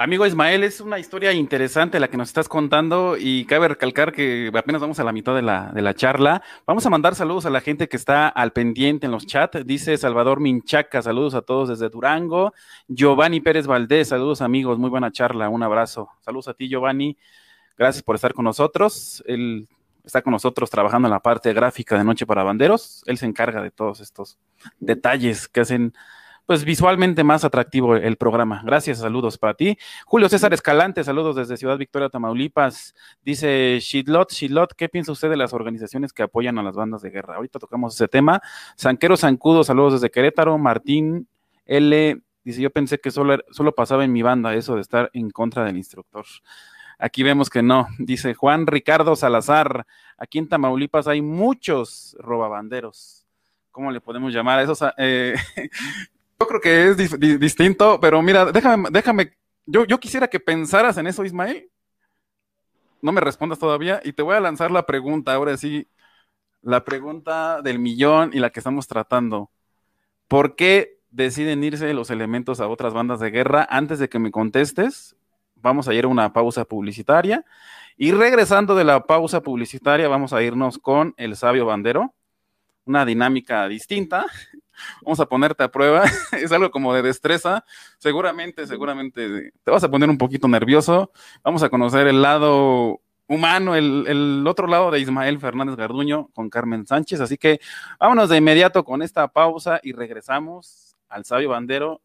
Amigo Ismael, es una historia interesante la que nos estás contando y cabe recalcar que apenas vamos a la mitad de la, de la charla. Vamos a mandar saludos a la gente que está al pendiente en los chats. Dice Salvador Minchaca, saludos a todos desde Durango. Giovanni Pérez Valdés, saludos amigos, muy buena charla, un abrazo. Saludos a ti Giovanni, gracias por estar con nosotros. Él está con nosotros trabajando en la parte gráfica de Noche para Banderos. Él se encarga de todos estos detalles que hacen pues visualmente más atractivo el programa. Gracias, saludos para ti. Julio César Escalante, saludos desde Ciudad Victoria, Tamaulipas. Dice Shidlot, Shidlot, ¿qué piensa usted de las organizaciones que apoyan a las bandas de guerra? Ahorita tocamos ese tema. Sanquero Zancudo, saludos desde Querétaro. Martín L. Dice, yo pensé que solo, solo pasaba en mi banda eso de estar en contra del instructor. Aquí vemos que no. Dice Juan Ricardo Salazar, aquí en Tamaulipas hay muchos robabanderos. ¿Cómo le podemos llamar a esos? Eh, yo creo que es distinto, pero mira, déjame, déjame, yo, yo quisiera que pensaras en eso, Ismael. No me respondas todavía y te voy a lanzar la pregunta, ahora sí, la pregunta del millón y la que estamos tratando. ¿Por qué deciden irse los elementos a otras bandas de guerra? Antes de que me contestes, vamos a ir a una pausa publicitaria. Y regresando de la pausa publicitaria, vamos a irnos con el sabio bandero, una dinámica distinta. Vamos a ponerte a prueba, es algo como de destreza, seguramente, seguramente te vas a poner un poquito nervioso, vamos a conocer el lado humano, el, otro lado de Ismael Fernández Garduño con Carmen Sánchez, así que vámonos de inmediato con esta pausa y regresamos al sabio bandero,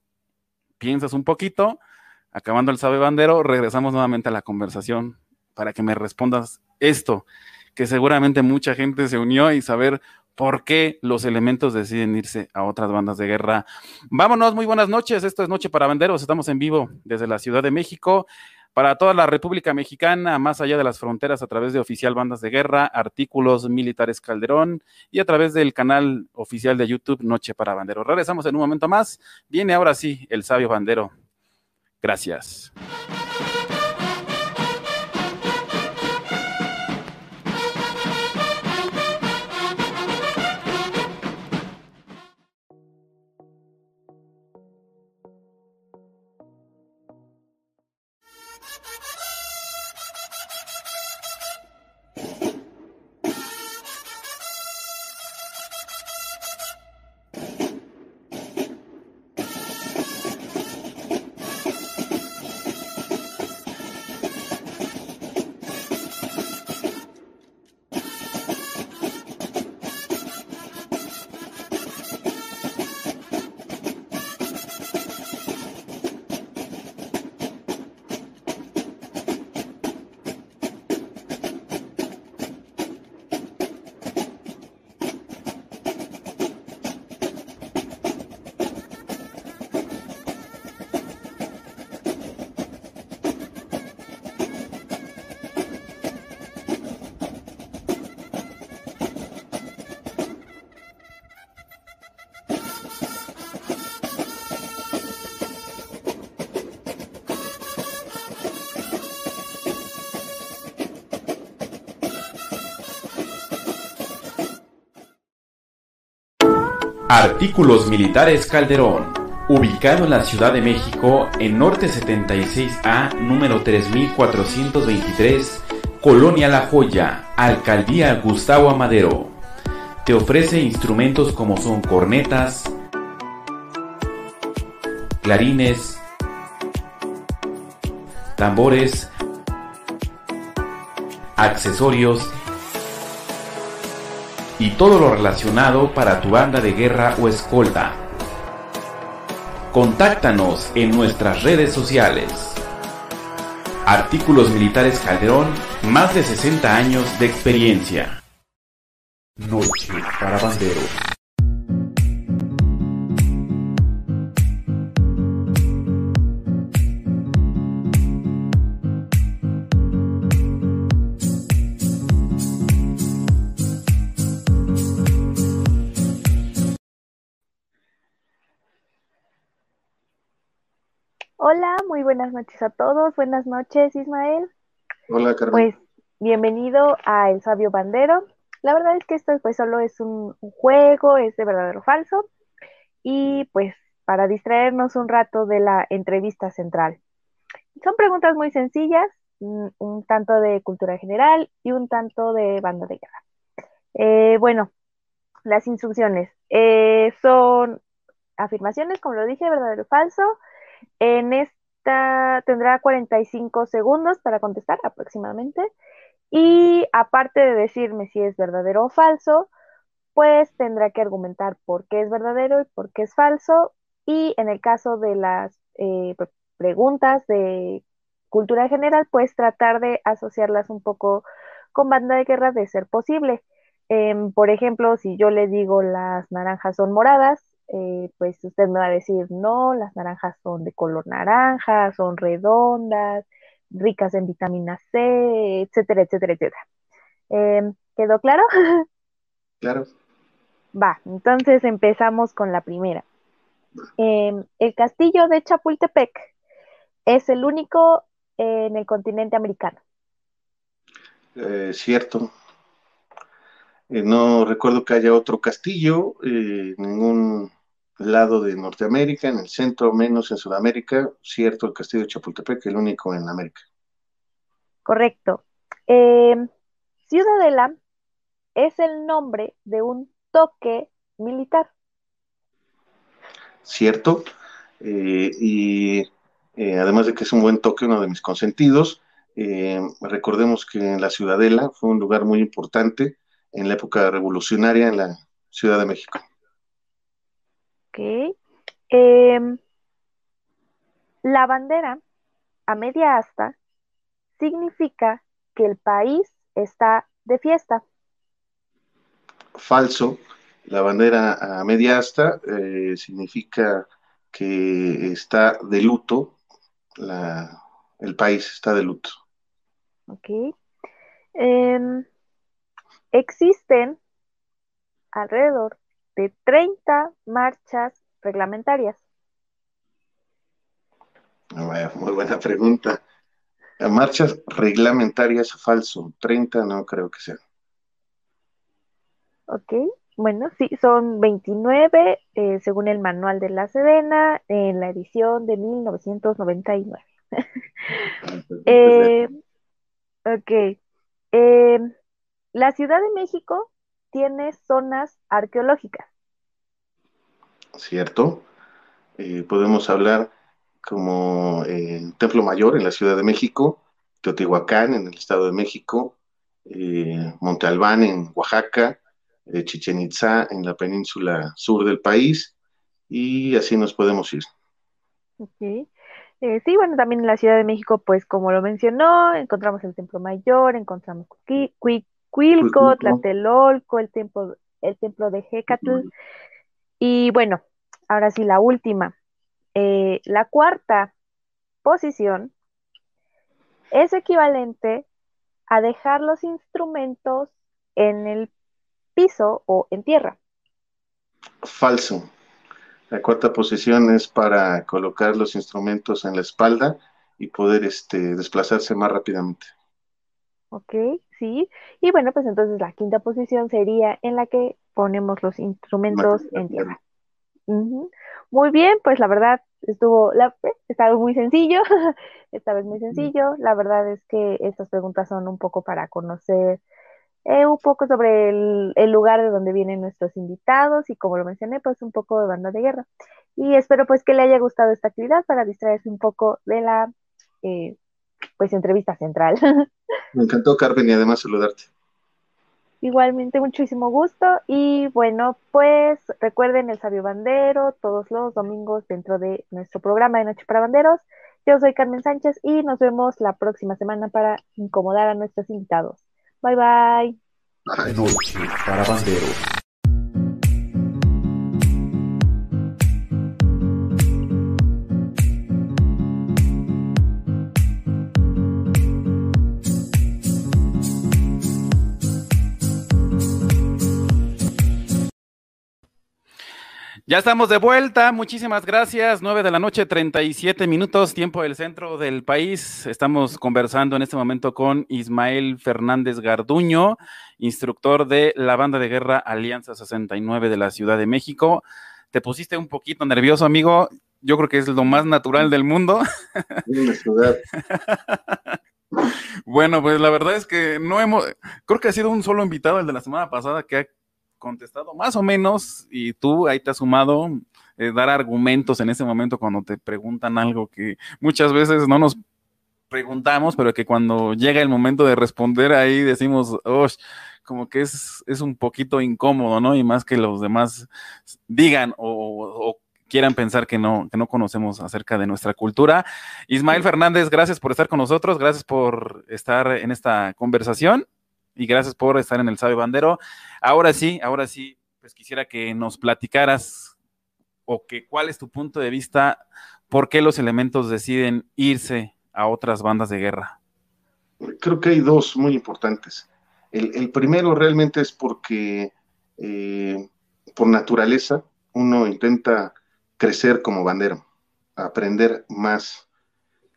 piensas un poquito, acabando el sabio bandero, regresamos nuevamente a la conversación para que me respondas esto. que seguramente mucha gente se unió y saber por qué los elementos deciden irse a otras bandas de guerra. Vámonos, muy buenas noches. Esto es Noche para Banderos. Estamos en vivo desde la Ciudad de México para toda la República Mexicana, más allá de las fronteras, a través de Oficial Bandas de Guerra, Artículos Militares Calderón y a través del canal oficial de YouTube Noche para Banderos. Regresamos en un momento más. Viene ahora sí el sabio bandero. Gracias. Artículos Militares Calderón, ubicado en la Ciudad de México, en Norte 76A, número 3423, Colonia La Joya, Alcaldía Gustavo Amadero. Te ofrece instrumentos como son cornetas, clarines, tambores, accesorios y todo lo relacionado para tu banda de guerra o escolta. Contáctanos en nuestras redes sociales. Artículos Militares Calderón, más de 60 años de experiencia. Buenas noches, Ismael. Hola, Carmen. Pues bienvenido a El Sabio Bandero. La verdad es que esto pues solo es un, juego, es de verdadero o falso. Y pues para distraernos un rato de la entrevista central. Son preguntas muy sencillas, un, tanto de cultura general y un tanto de banda de guerra. Eh, bueno, las instrucciones eh, son afirmaciones, como lo dije, verdadero o falso en tendrá 45 segundos para contestar aproximadamente. Y aparte de decirme si es verdadero o falso, pues tendrá que argumentar por qué es verdadero y por qué es falso. Y en el caso de las eh, preguntas de cultura general, pues tratar de asociarlas un poco con banda de guerra de ser posible. Em, por ejemplo, si yo le digo las naranjas son moradas, eh, pues usted me va a decir, no, las naranjas son de color naranja, son redondas, ricas en vitamina C, etcétera, etcétera, etcétera. Em, ¿Quedó claro? Claro. Va, entonces empezamos con la primera. Em, el castillo de Chapultepec es el único en el continente americano. Eh, cierto. Eh, no recuerdo que haya otro castillo en ningún lado de Norteamérica, en el centro menos en Sudamérica, cierto, el castillo de Chapultepec, el único en América. Correcto. Eh, Ciudadela es el nombre de un toque militar. Cierto. Eh, y además de que es un buen toque, uno de mis consentidos, recordemos que la Ciudadela fue un lugar muy importante en la época revolucionaria en la Ciudad de México. Ok. Em, la bandera a media asta significa que el país está de fiesta. Falso. La bandera a media asta eh, significa que está de luto, el país está de luto. Ok. Em, existen alrededor de 30 marchas reglamentarias. Muy buena pregunta. Marchas reglamentarias falso, 30 no creo que sean. Ok, bueno, sí, son 29 eh, según el manual de la Sedena en la edición de 1999. eh, ok. Eh, la Ciudad de México tiene zonas arqueológicas. Cierto. Eh, podemos hablar como el Templo Mayor en la Ciudad de México, Teotihuacán en el Estado de México, eh, Monte Albán en Oaxaca, eh, Chichen Itza en la península sur del país, y así nos podemos ir. Okay. Eh, sí, bueno, también en la Ciudad de México, pues como lo mencionó, encontramos el Templo Mayor, encontramos Cuilco, Tlatelolco, el templo, el templo de Hecatl. Y bueno, ahora sí, la última. Eh, la cuarta posición es equivalente a dejar los instrumentos en el piso o en tierra. Falso. La cuarta posición es para colocar los instrumentos en la espalda y poder este, desplazarse más rápidamente. Ok, sí. Y bueno, pues entonces la quinta posición sería en la que ponemos los instrumentos en tierra. Muy bien, pues la verdad estuvo, la, estaba muy sencillo, esta vez muy sencillo. La verdad es que estas preguntas son un poco para conocer eh, un poco sobre el, lugar de donde vienen nuestros invitados y como lo mencioné, pues un poco de banda de guerra. Y espero pues que le haya gustado esta actividad para distraerse un poco de la eh, pues entrevista central. Me encantó Carmen y además saludarte. Igualmente, muchísimo gusto. Y bueno, pues recuerden el Sabio Bandero todos los domingos dentro de nuestro programa de Noche para Banderos. Yo soy Carmen Sánchez y nos vemos la próxima semana para incomodar a nuestros invitados. Bye bye. Noche para banderos. Ya estamos de vuelta, muchísimas gracias. 9 de la noche, 37 minutos, tiempo del centro del país. Estamos conversando en este momento con Ismael Fernández Garduño, instructor de la banda de guerra Alianza 69 de la Ciudad de México. Te pusiste un poquito nervioso, amigo. Yo creo que es lo más natural del mundo. ciudad. Bueno, pues la verdad es que no hemos, creo que ha sido un solo invitado, el de la semana pasada, que ha contestado más o menos y tú ahí te has sumado eh, dar argumentos en ese momento cuando te preguntan algo que muchas veces no nos preguntamos, pero que cuando llega el momento de responder ahí decimos, oh, como que es, es un poquito incómodo, ¿no? Y más que los demás digan o, quieran pensar que no, que no conocemos acerca de nuestra cultura. Ismael Fernández, gracias por estar con nosotros, gracias por estar en esta conversación y gracias por estar en el Sabio Bandero. Ahora sí, ahora sí, pues quisiera que nos platicaras o que cuál es tu punto de vista, por qué los elementos deciden irse a otras bandas de guerra. Creo que hay dos muy importantes. El, primero realmente es porque eh, por naturaleza uno intenta crecer como bandero, aprender más.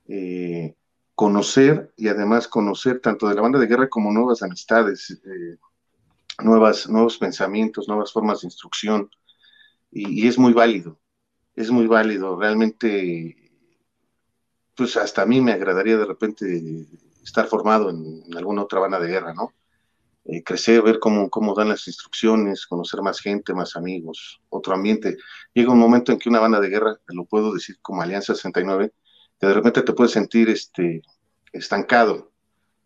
Eh, conocer y además conocer tanto de la banda de guerra como nuevas amistades, eh, nuevas, nuevos pensamientos, nuevas formas de instrucción. Y, es muy válido, es muy válido. Realmente, pues hasta a mí me agradaría de repente estar formado en, alguna otra banda de guerra, ¿no? Eh, crecer, ver cómo, cómo dan las instrucciones, conocer más gente, más amigos, otro ambiente. Llega un momento en que una banda de guerra, lo puedo decir como Alianza 69, que de repente te puedes sentir este, estancado,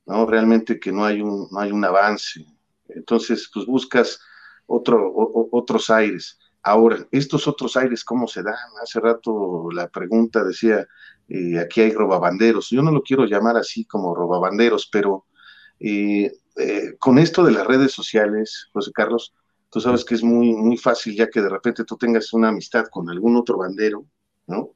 ¿no? Realmente que no hay un, no hay un avance. Entonces, pues buscas otro, otros aires. Ahora, estos otros aires, ¿cómo se dan? Hace rato la pregunta decía, eh, aquí hay robabanderos. Yo no lo quiero llamar así como robabanderos, pero eh, eh, con esto de las redes sociales, José Carlos, tú sabes que es muy, muy fácil ya que de repente tú tengas una amistad con algún otro bandero, ¿no?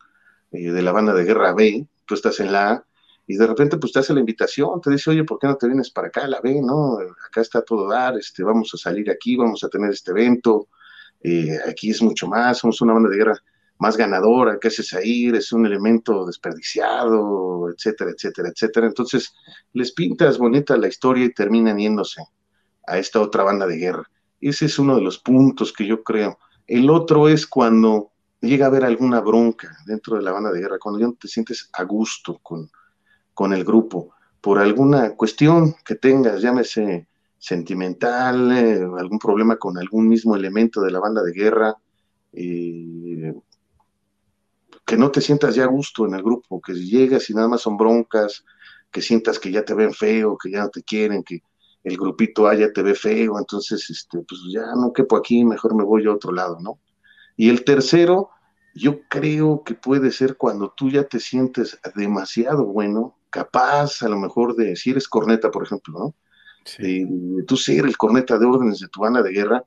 Eh, de la banda de guerra B, tú estás en la A, y de repente pues te hace la invitación, te dice, oye, ¿por qué no te vienes para acá, la B, no? Acá está todo dar, este, vamos a salir aquí, vamos a tener este evento, eh, aquí es mucho más, somos una banda de guerra más ganadora, ¿qué haces ahí? Es un elemento desperdiciado, etcétera, etcétera, etcétera. Entonces, les pintas bonita la historia y terminan yéndose a esta otra banda de guerra. Ese es uno de los puntos que yo creo. El otro es cuando llega a haber alguna bronca dentro de la banda de guerra, cuando ya no te sientes a gusto con, con el grupo, por alguna cuestión que tengas, llámese sentimental, eh, algún problema con algún mismo elemento de la banda de guerra, que no te sientas ya a gusto en el grupo, que llegas y nada más son broncas, que sientas que ya te ven feo, que ya no te quieren, que el grupito allá te ve feo, entonces, este, pues ya no quepo aquí, mejor me voy a otro lado, ¿no? Y el tercero, yo creo que puede ser cuando tú ya te sientes demasiado bueno, capaz a lo mejor de, si eres corneta, por ejemplo, ¿no? De, tú ser el corneta de órdenes de tu banda de guerra,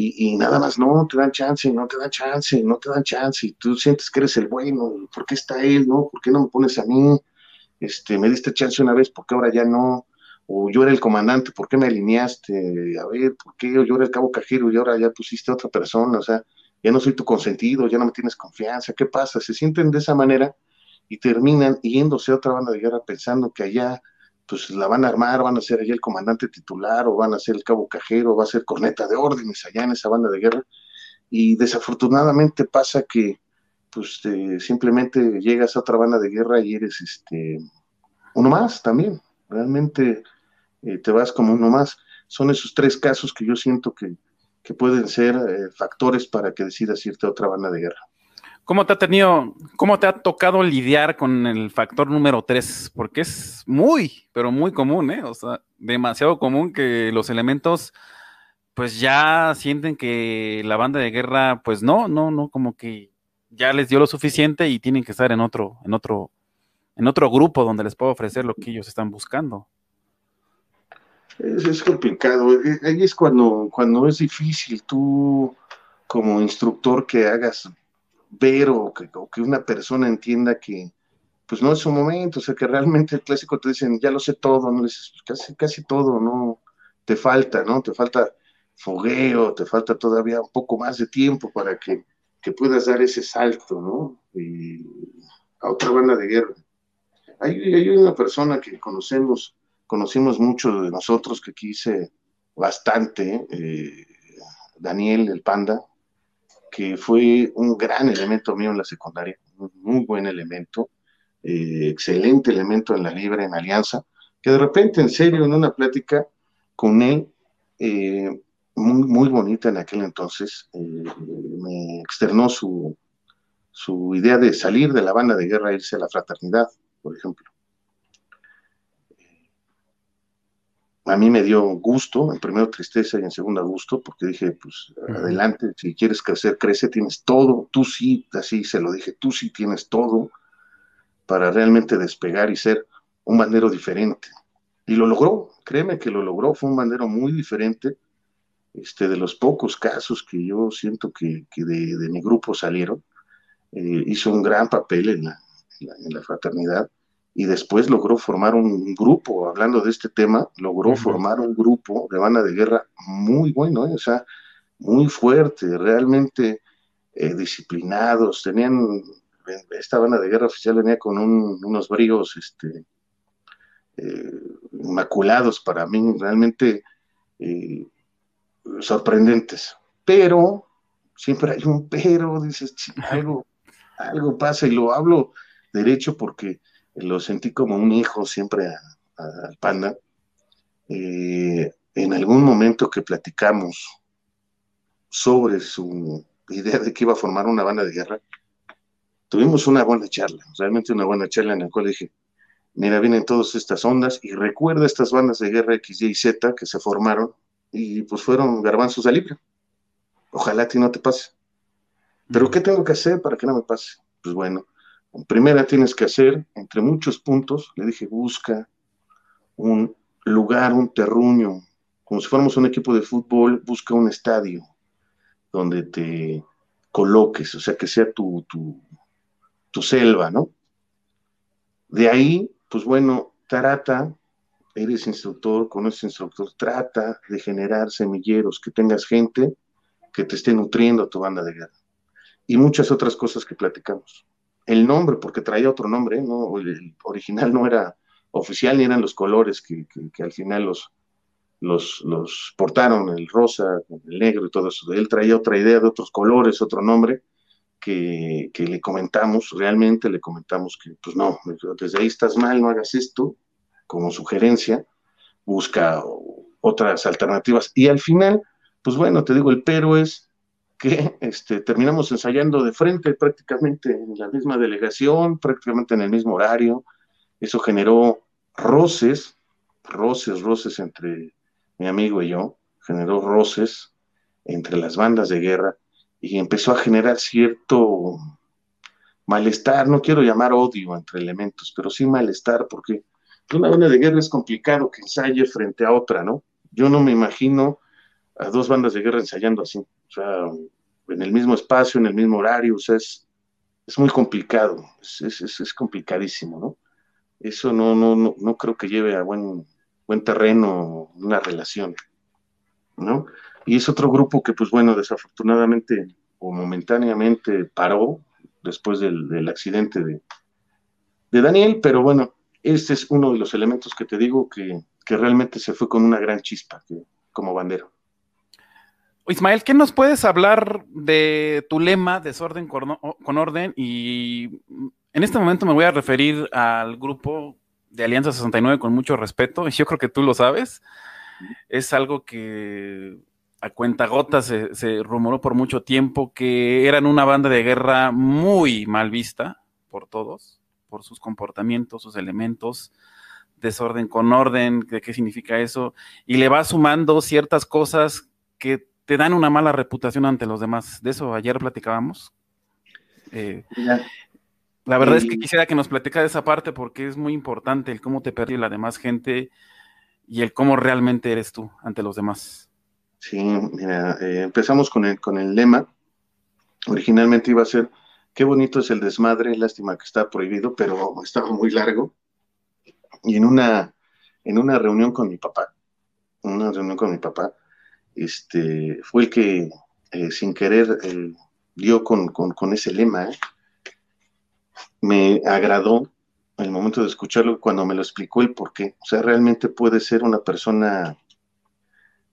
y, nada más no, te dan chance, no te dan chance, no te dan chance, y tú sientes que eres el bueno, ¿por qué está él, no? ¿Por qué no me pones a mí? Este, me diste chance una vez, ¿por qué ahora ya no? O yo era el comandante, ¿por qué me alineaste? A ver, ¿por qué yo era el cabo cajero y ahora ya pusiste a otra persona? O sea, ya no soy tu consentido, ya no me tienes confianza, ¿qué pasa? Se sienten de esa manera y terminan yéndose a otra banda de guerra pensando que allá pues la van a armar, van a ser allá el comandante titular o van a ser el cabo cajero, va a ser corneta de órdenes allá en esa banda de guerra. Y desafortunadamente pasa que pues simplemente llegas a otra banda de guerra y eres este uno más también. Realmente eh, te vas como uno más. Son esos tres casos que yo siento que, pueden ser eh, factores para que decidas irte a otra banda de guerra. ¿Cómo te ha tenido, cómo te ha tocado lidiar con el factor número tres? Porque es muy, pero muy común, ¿eh? O sea, demasiado común que los elementos, pues ya sienten que la banda de guerra, pues no, no, no, como que ya les dio lo suficiente y tienen que estar en otro, en otro, en otro grupo donde les puedo ofrecer lo que ellos están buscando. Es, es complicado. Eh, ahí es cuando, cuando es difícil tú como instructor que hagas ver o que, una persona entienda que pues no es su momento, o sea que realmente el clásico te dicen, ya lo sé todo, no casi, casi todo, no, te falta, ¿no? Te falta fogueo, te falta todavía un poco más de tiempo para que, puedas dar ese salto, ¿no? a otra banda de guerra. Hay, hay una persona que conocemos, conocimos mucho de nosotros, que quise bastante, eh, Daniel, el panda, que fue un gran elemento mío en la secundaria, un muy buen elemento, eh, excelente elemento en la Libre, en Alianza, que de repente, en serio, en una plática con él, eh, muy, muy bonita en aquel entonces, eh, me externó su, su idea de salir de la banda de guerra e irse a la fraternidad, por ejemplo. A mí me dio gusto, en primero tristeza y en segundo gusto, porque dije, pues adelante, si quieres crecer, crece, tienes todo, tú sí, así se lo dije, tú sí tienes todo para realmente despegar y ser un bandero diferente. Y lo logró, créeme que lo logró, fue un bandero muy diferente, este, de los pocos casos que yo siento que, de, mi grupo salieron, eh, hizo un gran papel en la fraternidad y después logró formar un grupo, hablando de este tema, logró formar un grupo de banda de guerra muy bueno, ¿eh? o sea, muy fuerte, realmente eh, disciplinados, tenían, esta banda de guerra oficial venía con unos bríos este, eh, inmaculados para mí, realmente sorprendentes, pero siempre hay un pero, dices, algo, algo pasa y lo hablo derecho porque lo sentí como un hijo siempre al panda. Eh, en algún momento que platicamos sobre su idea de que iba a formar una banda de guerra, tuvimos una buena charla, realmente una buena charla en la cual dije, mira, vienen todas estas ondas y recuerda estas bandas de guerra X, Y y Z que se formaron y pues fueron garbanzos de libre. Ojalá a ti no te pase. Pero ¿qué tengo que hacer para que no me pase? Pues bueno, primera tienes que hacer, entre muchos puntos, le dije, busca un lugar, un terruño, como si fuéramos un equipo de fútbol, busca un estadio donde te coloques, o sea, que sea tu, tu, selva, ¿no? De ahí, pues bueno, trata, eres instructor, conoces instructor, trata de generar semilleros, que tengas gente que te esté nutriendo a tu banda de guerra. Y muchas otras cosas que platicamos. El nombre, porque traía otro nombre, ¿no? El original no era oficial ni eran los colores que, al final los, los, los, portaron, el rosa, el negro y todo eso. Él traía otra idea de otros colores, otro nombre, que, que, le comentamos, realmente le comentamos que, pues no, desde ahí estás mal, no hagas esto, como sugerencia, busca otras alternativas. Y al final, pues bueno, te digo, el pero es que este, terminamos ensayando de frente prácticamente en la misma delegación, prácticamente en el mismo horario. Eso generó roces, roces, roces entre mi amigo y yo, generó roces entre las bandas de guerra y empezó a generar cierto malestar, no quiero llamar odio entre elementos, pero sí malestar, porque una banda de guerra es complicado que ensaye frente a otra, ¿no? Yo no me imagino a dos bandas de guerra ensayando así, o sea, en el mismo espacio, en el mismo horario, o sea, es, muy complicado, es, es, complicadísimo, ¿no? Eso no, no, no, no creo que lleve a buen, buen terreno una relación, ¿no? Y es otro grupo que, pues bueno, desafortunadamente o momentáneamente paró después del, accidente de, de, Daniel, pero bueno, este es uno de los elementos que te digo que, realmente se fue con una gran chispa como bandero. Ismael, ¿qué nos puedes hablar de tu lema, desorden con, orden? Y en este momento me voy a referir al grupo de Alianza 69 con mucho respeto, y yo creo que tú lo sabes. Es algo que a cuentagotas se, se rumoró por mucho tiempo que eran una banda de guerra muy mal vista por todos, por sus comportamientos, sus elementos, desorden con orden, de qué significa eso, y le va sumando ciertas cosas que te dan una mala reputación ante los demás. De eso ayer platicábamos. Eh, la verdad es que quisiera que nos platicara esa parte porque es muy importante el cómo te percibe la demás gente y el cómo realmente eres tú ante los demás. Sí, mira, eh, empezamos con el, con el lema. Originalmente iba a ser, qué bonito es el desmadre, lástima que está prohibido, pero estaba muy largo. Y en una, en una reunión con mi papá, una reunión con mi papá, este, fue el que eh, sin querer eh, dio con, ese lema. Me agradó el momento de escucharlo cuando me lo explicó el por qué. O sea, realmente puede ser una persona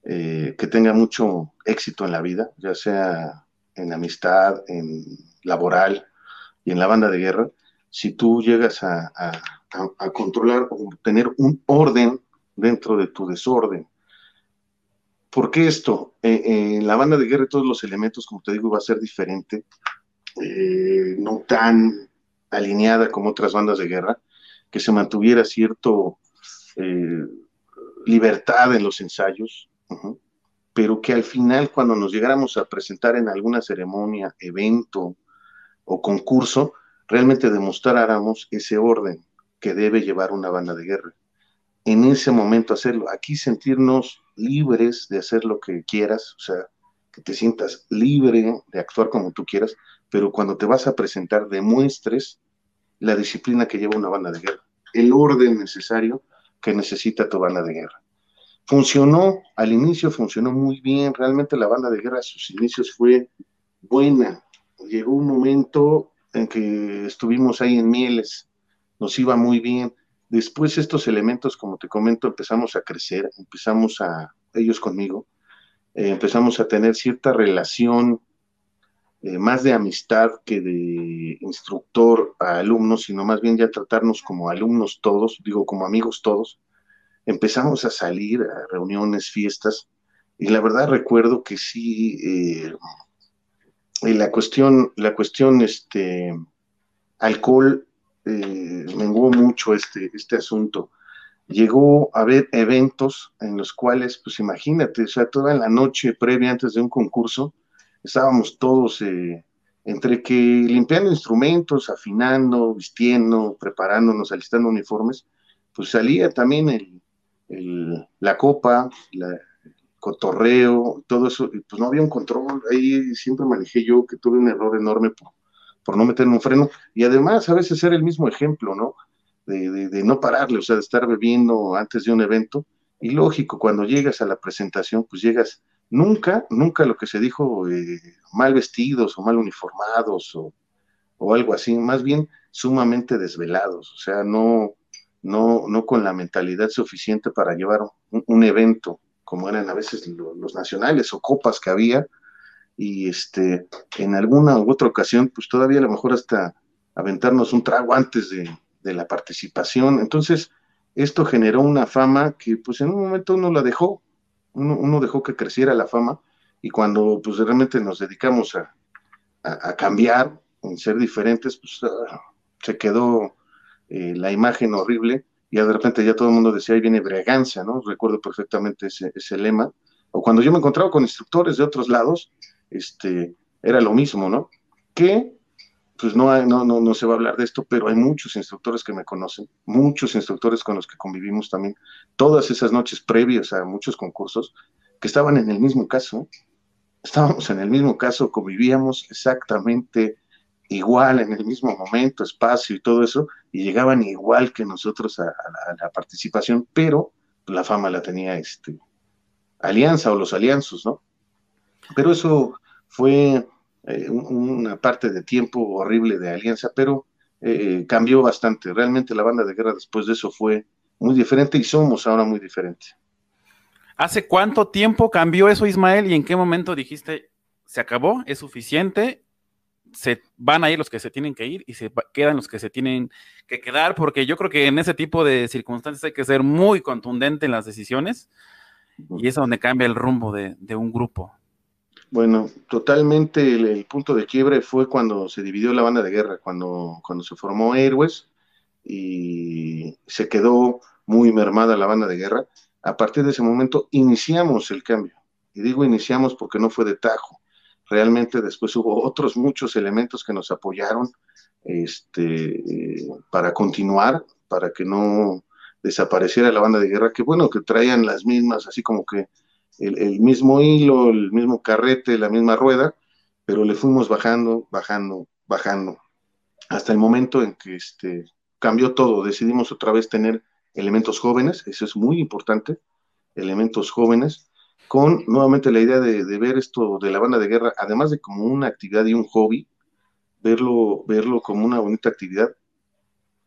eh, que tenga mucho éxito en la vida, ya sea en amistad, en laboral y en la banda de guerra, si tú llegas a, controlar o tener un orden dentro de tu desorden. ¿Por qué esto? Eh, en la banda de guerra todos los elementos, como te digo, va a ser diferente, eh, no tan alineada como otras bandas de guerra, que se mantuviera cierto libertad en los ensayos, pero que al final cuando nos llegáramos a presentar en alguna ceremonia, evento o concurso, realmente demostráramos ese orden que debe llevar una banda de guerra. En ese momento hacerlo, aquí sentirnos libres de hacer lo que quieras, o sea, que te sientas libre de actuar como tú quieras, pero cuando te vas a presentar demuestres la disciplina que lleva una banda de guerra, el orden necesario que necesita tu banda de guerra. Funcionó, al inicio funcionó muy bien, realmente la banda de guerra a sus inicios fue buena. Llegó un momento en que estuvimos ahí en Mieles, nos iba muy bien. Después estos elementos, como te comento, empezamos a crecer, empezamos a, ellos conmigo, eh, empezamos a tener cierta relación eh, más de amistad que de instructor a alumnos, sino más bien ya tratarnos como alumnos todos, digo como amigos todos, empezamos a salir a reuniones, fiestas, y la verdad recuerdo que sí, eh, la cuestión, la cuestión, este, alcohol, eh, menguó mucho este, este asunto. Llegó a haber eventos en los cuales, pues imagínate, o sea, toda la noche previa antes de un concurso, estábamos todos eh, entre que limpiando instrumentos, afinando, vistiendo, preparándonos, alistando uniformes, pues salía también el, la copa, el cotorreo, todo eso, pues no había un control, ahí siempre manejé yo que tuve un error enorme por no meterme un freno, y además a veces ser el mismo ejemplo, ¿no? De, de, no pararle, o sea, de estar bebiendo antes de un evento, y lógico, cuando llegas a la presentación, pues llegas, nunca, nunca lo que se dijo, eh, mal vestidos o mal uniformados o, o algo así, más bien sumamente desvelados, o sea, no, no, no con la mentalidad suficiente para llevar un, evento, como eran a veces los, nacionales o copas que había, y este, en alguna u otra ocasión, pues todavía a lo mejor hasta aventarnos un trago antes de, la participación. Entonces, esto generó una fama que pues en un momento uno la dejó, uno, dejó que creciera la fama, y cuando pues realmente nos dedicamos a, a, cambiar, en ser diferentes, pues ah, se quedó eh, la imagen horrible, y de repente ya todo el mundo decía, ahí viene Breganza, ¿no? Recuerdo perfectamente ese, ese lema. O cuando yo me encontraba con instructores de otros lados, este, era lo mismo, ¿no? Que, pues no, no, no, no se va a hablar de esto, pero hay muchos instructores que me conocen, muchos instructores con los que convivimos también, todas esas noches previas a muchos concursos, que estaban en el mismo caso, estábamos en el mismo caso, convivíamos exactamente igual en el mismo momento, espacio y todo eso, y llegaban igual que nosotros a, la participación, pero la fama la tenía este Alianza o los alianzos, ¿no? Pero eso fue eh, una parte de tiempo horrible de Alianza, pero eh, cambió bastante. Realmente la banda de guerra después de eso fue muy diferente y somos ahora muy diferentes. ¿Hace cuánto tiempo cambió eso, Ismael? ¿Y en qué momento dijiste, se acabó, es suficiente se van a ir los que se tienen que ir y se quedan los que se tienen que quedar, porque yo creo que en ese tipo de circunstancias hay que ser muy contundente en las decisiones y es donde cambia el rumbo de, un grupo. Bueno, totalmente el, punto de quiebre fue cuando se dividió la banda de guerra, cuando, cuando se formó Héroes y se quedó muy mermada la banda de guerra. A partir de ese momento iniciamos el cambio. Y digo iniciamos porque no fue de tajo realmente después hubo otros muchos elementos que nos apoyaron este, para continuar, para que no desapareciera la banda de guerra, que bueno, que traían las mismas, así como que el, mismo hilo, el mismo carrete, la misma rueda, pero le fuimos bajando, bajando, bajando, hasta el momento en que este, cambió todo, decidimos otra vez tener elementos jóvenes, eso es muy importante, elementos jóvenes, con nuevamente la idea de, ver esto de la banda de guerra, además de como una actividad y un hobby, verlo, verlo como una bonita actividad,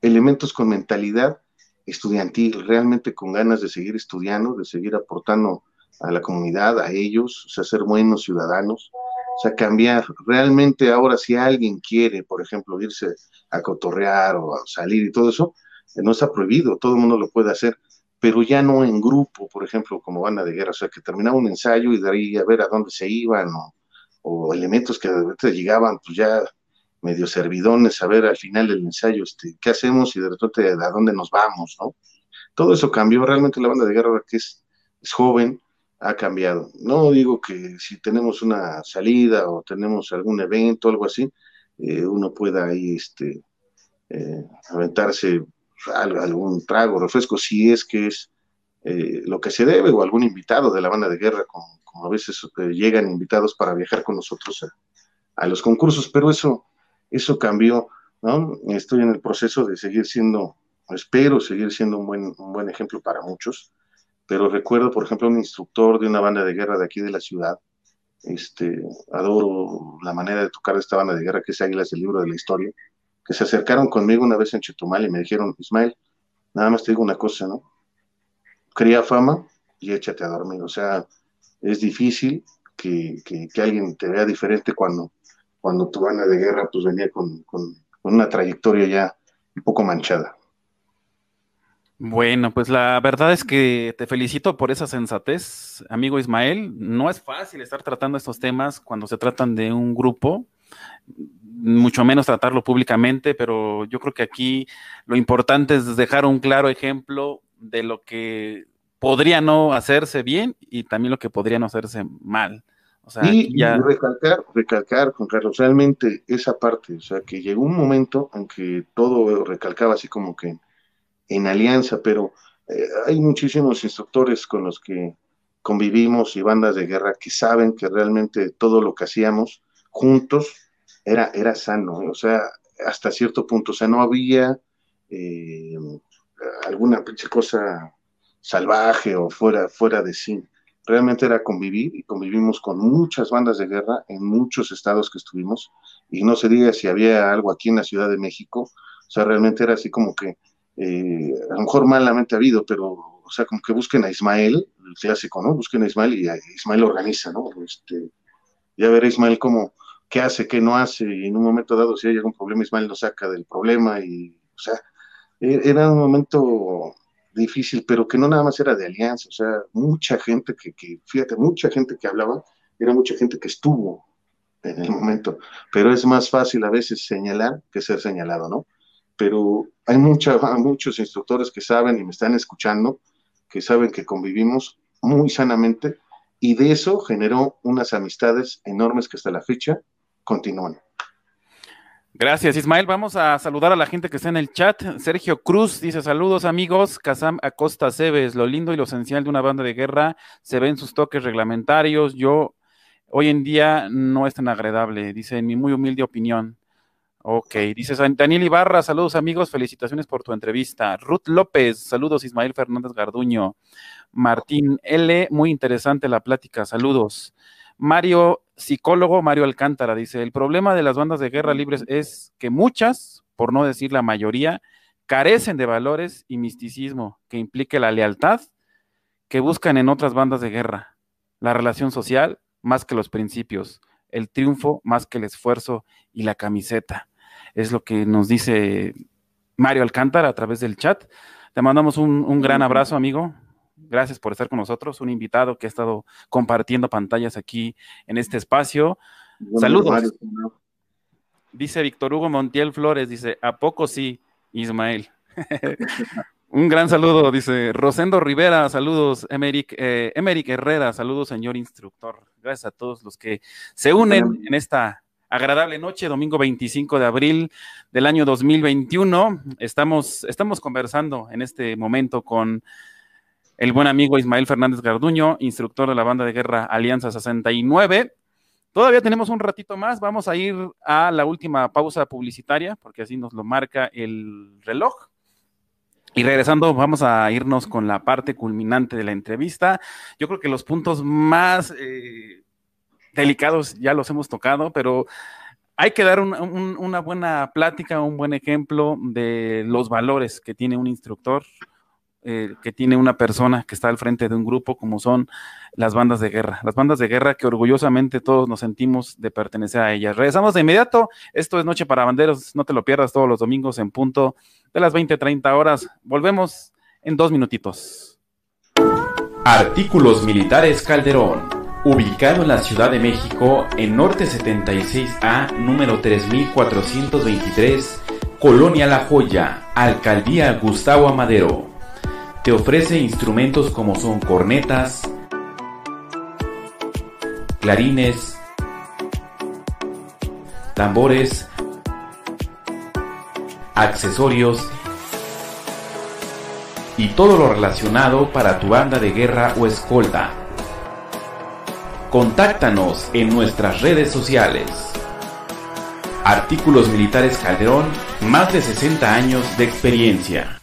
elementos con mentalidad estudiantil, realmente con ganas de seguir estudiando, de seguir aportando a la comunidad, a ellos, o sea, ser buenos ciudadanos, o sea, cambiar. Realmente ahora si alguien quiere, por ejemplo, irse a cotorrear o a salir y todo eso, no está prohibido, todo el mundo lo puede hacer pero ya no en grupo, por ejemplo, como banda de guerra, o sea, que terminaba un ensayo y de ahí a ver a dónde se iban, o, elementos que de repente llegaban, pues ya medio servidones, a ver al final del ensayo, este, qué hacemos y de repente a dónde nos vamos, ¿no? Todo eso cambió, realmente la banda de guerra que es, joven, ha cambiado. No digo que si tenemos una salida o tenemos algún evento, algo así, eh, uno pueda ahí este, eh, aventarse algún trago, refresco, si es que es eh, lo que se debe, o algún invitado de la banda de guerra, como, a veces eh, llegan invitados para viajar con nosotros a, los concursos, pero eso, eso cambió, ¿no? Estoy en el proceso de seguir siendo, espero seguir siendo un buen, un buen ejemplo para muchos, pero recuerdo, por ejemplo, un instructor de una banda de guerra de aquí de la ciudad, este, adoro la manera de tocar esta banda de guerra que es Águilas del Libro de la Historia, que se acercaron conmigo una vez en Chetumal y me dijeron, Ismael, nada más te digo una cosa, ¿no? Cría fama y échate a dormir. O sea, es difícil que, alguien te vea diferente cuando, cuando tu banda de guerra pues venía con, con una trayectoria ya un poco manchada. Bueno, pues la verdad es que te felicito por esa sensatez, amigo Ismael. No es fácil estar tratando estos temas cuando se tratan de un grupo mucho menos tratarlo públicamente, pero yo creo que aquí lo importante es dejar un claro ejemplo de lo que podría no hacerse bien y también lo que podría no hacerse mal. O sea, y, recalcar, recalcar, Juan Carlos, realmente esa parte, o sea, que llegó un momento en que todo recalcaba así como que en alianza, pero eh, hay muchísimos instructores con los que convivimos y bandas de guerra que saben que realmente todo lo que hacíamos juntos era, era sano, o sea, hasta cierto punto, o sea, no había eh, alguna cosa salvaje o fuera, fuera de sí. Realmente era convivir y convivimos con muchas bandas de guerra en muchos estados que estuvimos y no se diga si había algo aquí en la Ciudad de México, o sea, realmente era así como que, eh, a lo mejor malamente ha habido, pero, o sea, como que busquen a Ismael, el clásico, ¿no? Busquen a Ismael y a Ismael organiza, ¿no? Este, ya ver Ismael cómo, qué hace, qué no hace, y en un momento dado, si hay algún problema, Ismael lo saca del problema, y, o sea, e, era un momento difícil, pero que no nada más era de alianza, o sea, mucha gente que, que, fíjate, mucha gente que hablaba, era mucha gente que estuvo en el momento, pero es más fácil a veces señalar que ser señalado, ¿no? Pero hay mucha, muchos instructores que saben y me están escuchando, que saben que convivimos muy sanamente y de eso generó unas amistades enormes que hasta la fecha continúan. Gracias, Ismael. Vamos a saludar a la gente que está en el chat. Sergio Cruz dice: Saludos, amigos. Kazam Acosta Cebes, lo lindo y lo esencial de una banda de guerra se ve en sus toques reglamentarios. Yo, hoy en día, no es tan agradable, dice en mi muy humilde opinión. Ok, dice Daniel Ibarra, saludos amigos, felicitaciones por tu entrevista. Ruth López, saludos Ismael Fernández Garduño. Martín L, muy interesante la plática, saludos. Mario, psicólogo Mario Alcántara, dice, el problema de las bandas de guerra libres es que muchas, por no decir la mayoría, carecen de valores y misticismo que implique la lealtad que buscan en otras bandas de guerra, la relación social más que los principios, el triunfo más que el esfuerzo y la camiseta. Es lo que nos dice Mario Alcántara a través del chat. Te mandamos un, un gran abrazo, amigo. Gracias por estar con nosotros, un invitado que ha estado compartiendo pantallas aquí en este espacio. Saludos. Dice Víctor Hugo Montiel Flores, dice, ¿a poco sí, Ismael? un gran saludo, dice Rosendo Rivera, saludos, Emeric, eh, Herrera, saludos, señor instructor. Gracias a todos los que se unen en esta agradable noche, domingo 25 de abril del año 2021. Estamos, estamos conversando en este momento con el buen amigo Ismael Fernández Garduño, instructor de la banda de guerra Alianza 69. Todavía tenemos un ratito más, vamos a ir a la última pausa publicitaria, porque así nos lo marca el reloj. Y regresando, vamos a irnos con la parte culminante de la entrevista. Yo creo que los puntos más eh, delicados ya los hemos tocado, pero hay que dar una buena plática, un buen ejemplo de los valores que tiene un instructor, eh, que tiene una persona que está al frente de un grupo como son las bandas de guerra. Las bandas de guerra que orgullosamente todos nos sentimos de pertenecer a ellas. Regresamos de inmediato. Esto es Noche para Banderos. No te lo pierdas todos los domingos en punto de las 20, 30 horas. Volvemos en dos minutitos. Artículos Militares Calderón. Ubicado en la Ciudad de México, en Norte 76A, número 3423, Colonia La Joya, Alcaldía Gustavo Amadero te ofrece instrumentos como son cornetas, clarines, tambores, accesorios y todo lo relacionado para tu banda de guerra o escolta. Contáctanos en nuestras redes sociales. Artículos Militares Calderón, más de 60 años de experiencia.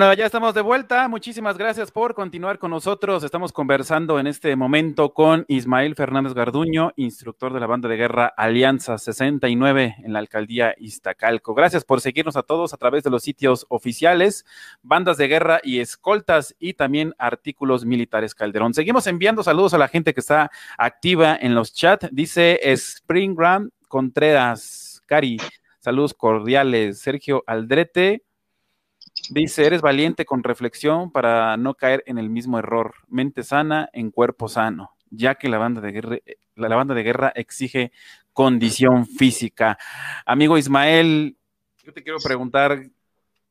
Bueno, ya estamos de vuelta. Muchísimas gracias por continuar con nosotros. Estamos conversando en este momento con Ismael Fernández Garduño, instructor de la banda de guerra Alianza 69 en la alcaldía Iztacalco. Gracias por seguirnos a todos a través de los sitios oficiales, bandas de guerra y escoltas y también artículos militares Calderón. Seguimos enviando saludos a la gente que está activa en los chats. Dice Springgram Contreras, Cari, saludos cordiales. Sergio Aldrete. Dice, eres valiente con reflexión para no caer en el mismo error. Mente sana en cuerpo sano, ya que la banda de guerra, la, banda de guerra exige condición física. Amigo Ismael, yo te quiero preguntar,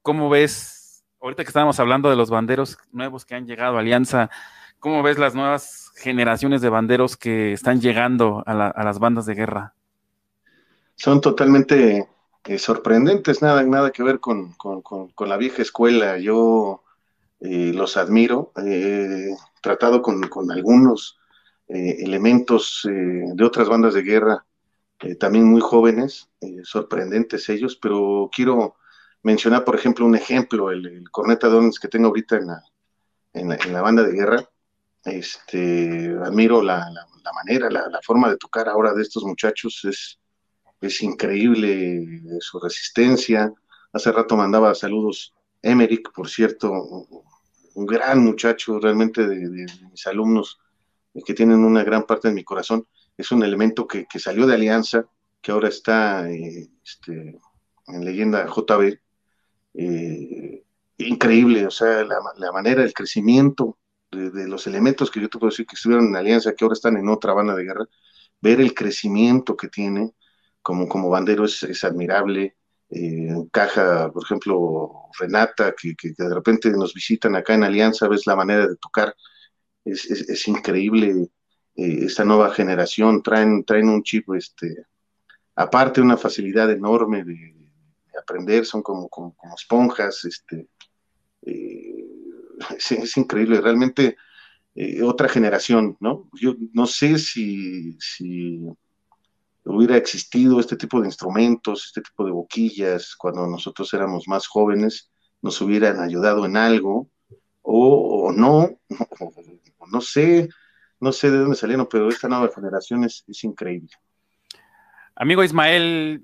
¿cómo ves, ahorita que estábamos hablando de los banderos nuevos que han llegado a Alianza, ¿cómo ves las nuevas generaciones de banderos que están llegando a, a las bandas de guerra? Son totalmente eh, sorprendentes, nada, nada que ver con, la vieja escuela. Yo eh, los admiro, he tratado con, algunos eh, elementos de otras bandas de guerra, también muy jóvenes, sorprendentes ellos, pero quiero mencionar, por ejemplo, un ejemplo, el, corneta Dones que tengo ahorita en la, en la, banda de guerra. Este, admiro la, la manera, la, forma de tocar ahora de estos muchachos, es, es increíble su resistencia. Hace rato mandaba saludos Emerick, por cierto, un gran muchacho realmente de, mis alumnos eh, que tienen una gran parte de mi corazón. Es un elemento que, salió de Alianza, que ahora está eh, este, en leyenda JB. Eh, increíble, o sea, la, manera, el crecimiento de, de, los elementos que yo te puedo decir que estuvieron en Alianza, que ahora están en otra banda de guerra, ver el crecimiento que tiene, como, como bandero es, admirable. Eh, caja, por ejemplo, Renata, que, de repente nos visitan acá en Alianza, ves la manera de tocar, es, increíble. Eh, esta nueva generación traen, traen un chip, este, aparte una facilidad enorme de, aprender, son como, como, esponjas, este, eh, es, increíble, realmente otra generación, ¿no? Yo no sé si hubiera existido este tipo de instrumentos, este tipo de boquillas, cuando nosotros éramos más jóvenes, nos hubieran ayudado en algo, o, no, no sé, no sé de dónde salieron, pero esta nueva generación es, increíble. Amigo Ismael,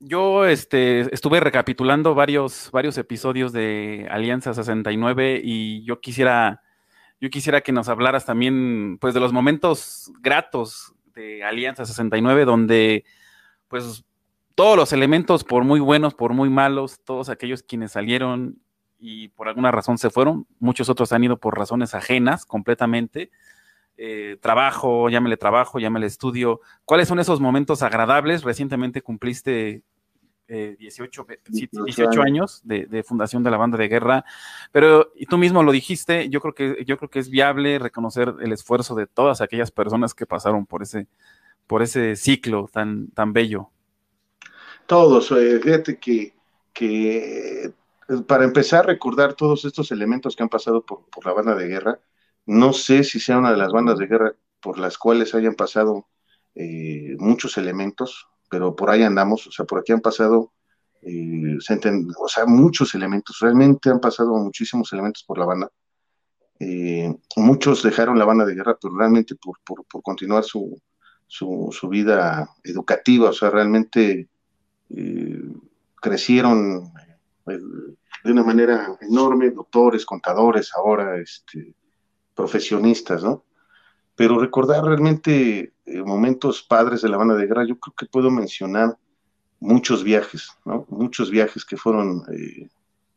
yo este, estuve recapitulando varios, varios episodios de Alianza 69 y yo quisiera, yo quisiera que nos hablaras también pues, de los momentos gratos Alianza 69, donde pues todos los elementos, por muy buenos, por muy malos, todos aquellos quienes salieron y por alguna razón se fueron, muchos otros han ido por razones ajenas completamente. Eh, trabajo, llámele trabajo, llámele estudio. ¿Cuáles son esos momentos agradables? Recientemente cumpliste 18, eh, 18 años de, fundación de la banda de guerra, pero y tú mismo lo dijiste, yo creo que yo creo que es viable reconocer el esfuerzo de todas aquellas personas que pasaron por ese por ese ciclo tan tan bello. Todos, eh, fíjate que, que eh, para empezar a recordar todos estos elementos que han pasado por, por la banda de guerra, no sé si sea una de las bandas de guerra por las cuales hayan pasado muchos elementos, pero por ahí andamos, o sea, por aquí han pasado, eh, o sea, muchos elementos, realmente han pasado muchísimos elementos por la banda. Eh, muchos dejaron la banda de guerra, pero realmente por, continuar su, vida educativa, o sea, realmente eh, crecieron de una manera enorme, doctores, contadores, ahora este, profesionistas, ¿no? Pero recordar realmente eh, momentos padres de la banda de guerra, yo creo que puedo mencionar muchos viajes, ¿no? Muchos viajes que fueron eh,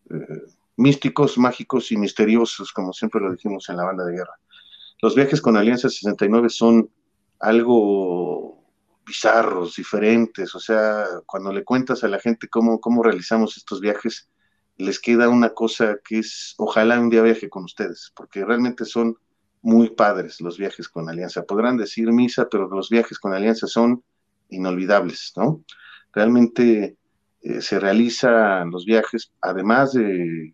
eh, místicos, mágicos y misteriosos, como siempre lo dijimos en la banda de guerra. Los viajes con Alianza 69 son algo bizarros, diferentes, o sea, cuando le cuentas a la gente cómo, cómo realizamos estos viajes, les queda una cosa que es, ojalá un día viaje con ustedes, porque realmente son muy padres los viajes con Alianza. Podrán decir misa, pero los viajes con Alianza son inolvidables, ¿no? Realmente eh, se realizan los viajes, además de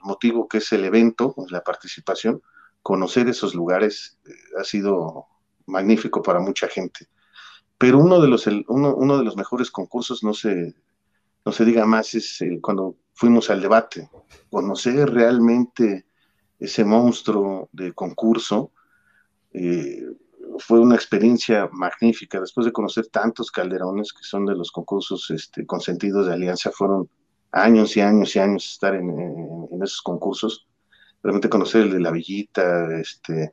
motivo que es el evento, la participación, conocer esos lugares eh, ha sido magnífico para mucha gente. Pero uno de los, uno, de los mejores concursos, no se, no se diga más, es cuando fuimos al debate, conocer realmente ese monstruo de concurso. Eh, fue una experiencia magnífica. Después de conocer tantos calderones que son de los concursos este, consentidos de Alianza, fueron años y años y años estar en, esos concursos. Realmente conocer el de la Villita, este,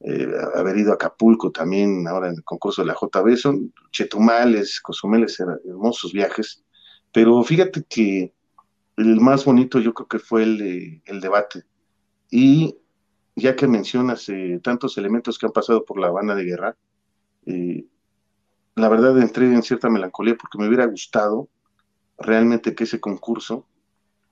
eh, haber ido a Acapulco también, ahora en el concurso de la JB, son chetumales, cosumeles, hermosos viajes. Pero fíjate que el más bonito yo creo que fue el debate. Y ya que mencionas eh, tantos elementos que han pasado por la banda de guerra, eh, la verdad entré en cierta melancolía porque me hubiera gustado realmente que ese concurso,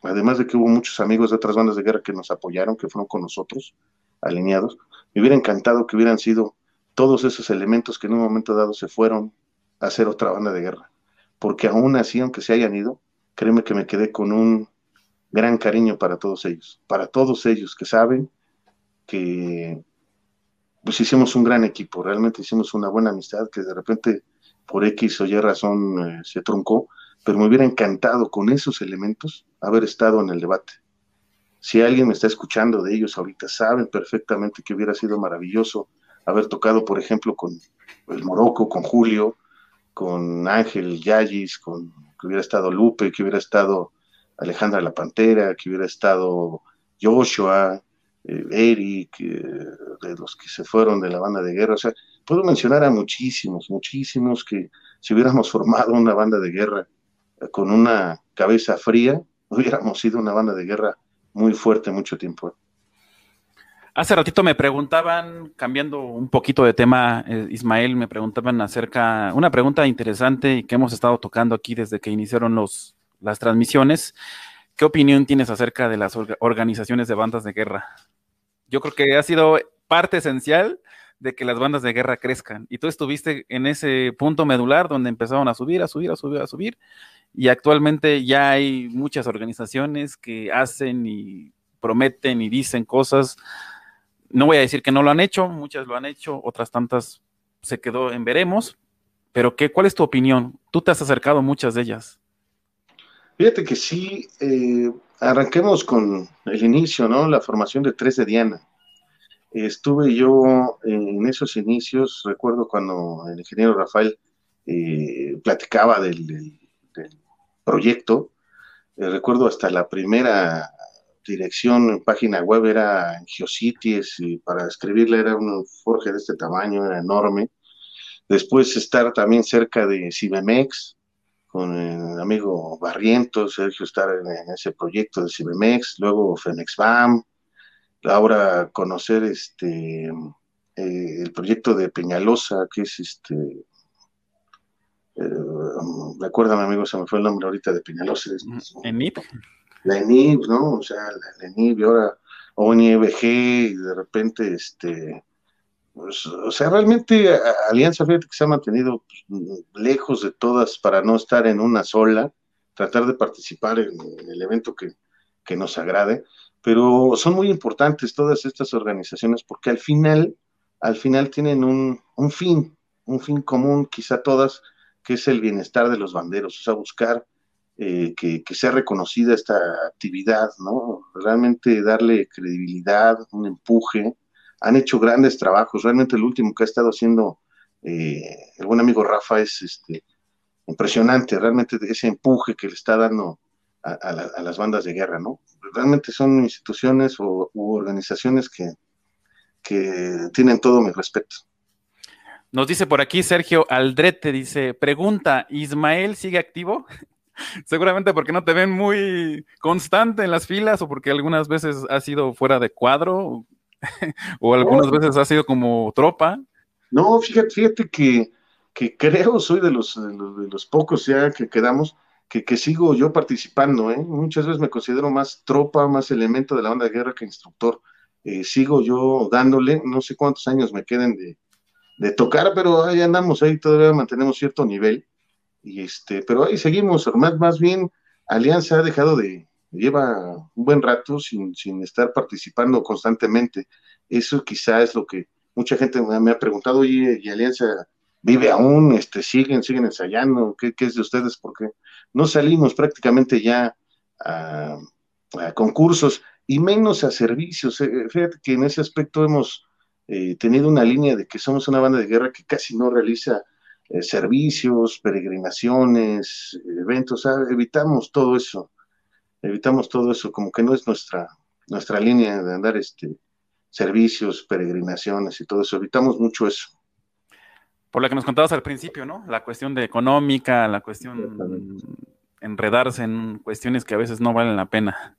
además de que hubo muchos amigos de otras bandas de guerra que nos apoyaron, que fueron con nosotros, alineados, me hubiera encantado que hubieran sido todos esos elementos que en un momento dado se fueron a hacer otra banda de guerra. Porque aún así, aunque se hayan ido, créeme que me quedé con un gran cariño para todos ellos, para todos ellos que saben que pues hicimos un gran equipo, realmente hicimos una buena amistad que de repente por X o Y razón eh, se truncó, pero me hubiera encantado con esos elementos haber estado en el debate. Si alguien me está escuchando de ellos ahorita, saben perfectamente que hubiera sido maravilloso haber tocado, por ejemplo, con el Morocco, con Julio, con Ángel Yayis, con que hubiera estado Lupe, que hubiera estado Alejandra La Pantera, que hubiera estado Joshua, eh, Eric, eh, de los que se fueron de la banda de guerra. O sea, puedo mencionar a muchísimos, muchísimos que si hubiéramos formado una banda de guerra eh, con una cabeza fría, hubiéramos sido una banda de guerra muy fuerte mucho tiempo. Hace ratito me preguntaban, cambiando un poquito de tema, Ismael, me preguntaban acerca, una pregunta interesante y que hemos estado tocando aquí desde que iniciaron los, las transmisiones. ¿Qué opinión tienes acerca de las organizaciones de bandas de guerra? yo creo que ha sido parte esencial de que las bandas de guerra crezcan. Y tú estuviste en ese punto medular donde empezaron a subir, a subir, a subir, a subir. Y actualmente ya hay muchas organizaciones que hacen y prometen y dicen cosas. No voy a decir que no lo han hecho, muchas lo han hecho, otras tantas se quedó en veremos. Pero ¿qué, ¿cuál es tu opinión? Tú te has acercado a muchas de ellas. Fíjate que sí, eh, arranquemos con el inicio, ¿no? La formación de Tres de Diana. Estuve yo en esos inicios, recuerdo cuando el ingeniero Rafael eh, platicaba del, proyecto, eh, recuerdo hasta la primera dirección en página web era Geocities y para escribirle era un forje de este tamaño, era enorme. Después estar también cerca de Cibemex, con el amigo Barrientos, Sergio estar en, ese proyecto de Cibemex, luego FEMEXBAM, ahora conocer este eh, el proyecto de Peñalosa, que es este, eh, recuérdame amigo, se me fue el nombre ahorita de Peñalosa. ENIP. La ENIP, ¿no? O sea, la, ENIP y ahora ONIBG y de repente este pues, o sea, realmente Alianza fíjate que se ha mantenido pues, lejos de todas para no estar en una sola, tratar de participar en, el evento que, nos agrade, pero son muy importantes todas estas organizaciones porque al final, al final tienen un, fin, un fin común, quizá todas, que es el bienestar de los banderos, o sea, buscar eh, que, que, sea reconocida esta actividad, ¿no? Realmente darle credibilidad, un empuje, han hecho grandes trabajos. Realmente el último que ha estado haciendo eh, el buen amigo Rafa es este, impresionante, realmente ese empuje que le está dando a, las bandas de guerra, ¿no? Realmente son instituciones o, u organizaciones que, que tienen todo mi respeto. Nos dice por aquí Sergio Aldrete, dice, pregunta, ¿Ismael sigue activo? Seguramente porque no te ven muy constante en las filas o porque algunas veces ha sido fuera de cuadro. o algunas veces ha sido como tropa. No, fíjate, fíjate que, creo, soy de los, de los, pocos ya que quedamos, que, que, sigo yo participando, ¿eh? Muchas veces me considero más tropa, más elemento de la banda de guerra que instructor. Eh, sigo yo dándole, no sé cuántos años me queden de, de tocar, pero ahí andamos, ahí todavía mantenemos cierto nivel. Y este, pero ahí seguimos, más, más bien Alianza ha dejado de, lleva un buen rato sin, sin estar participando constantemente. Eso quizá es lo que mucha gente me ha preguntado, oye, ¿y Alianza vive aún? Este, ¿Siguen, siguen ensayando? ¿Qué, es de ustedes? Porque no salimos prácticamente ya a, concursos y menos a servicios. Eh, fíjate que en ese aspecto hemos eh, tenido una línea de que somos una banda de guerra que casi no realiza eh, servicios, peregrinaciones, eventos, evitamos todo eso, evitamos todo eso, como que no es nuestra, nuestra línea de andar este, servicios, peregrinaciones y todo eso, evitamos mucho eso. Por la que nos contabas al principio, ¿no? La cuestión de económica, la cuestión enredarse en cuestiones que a veces no valen la pena.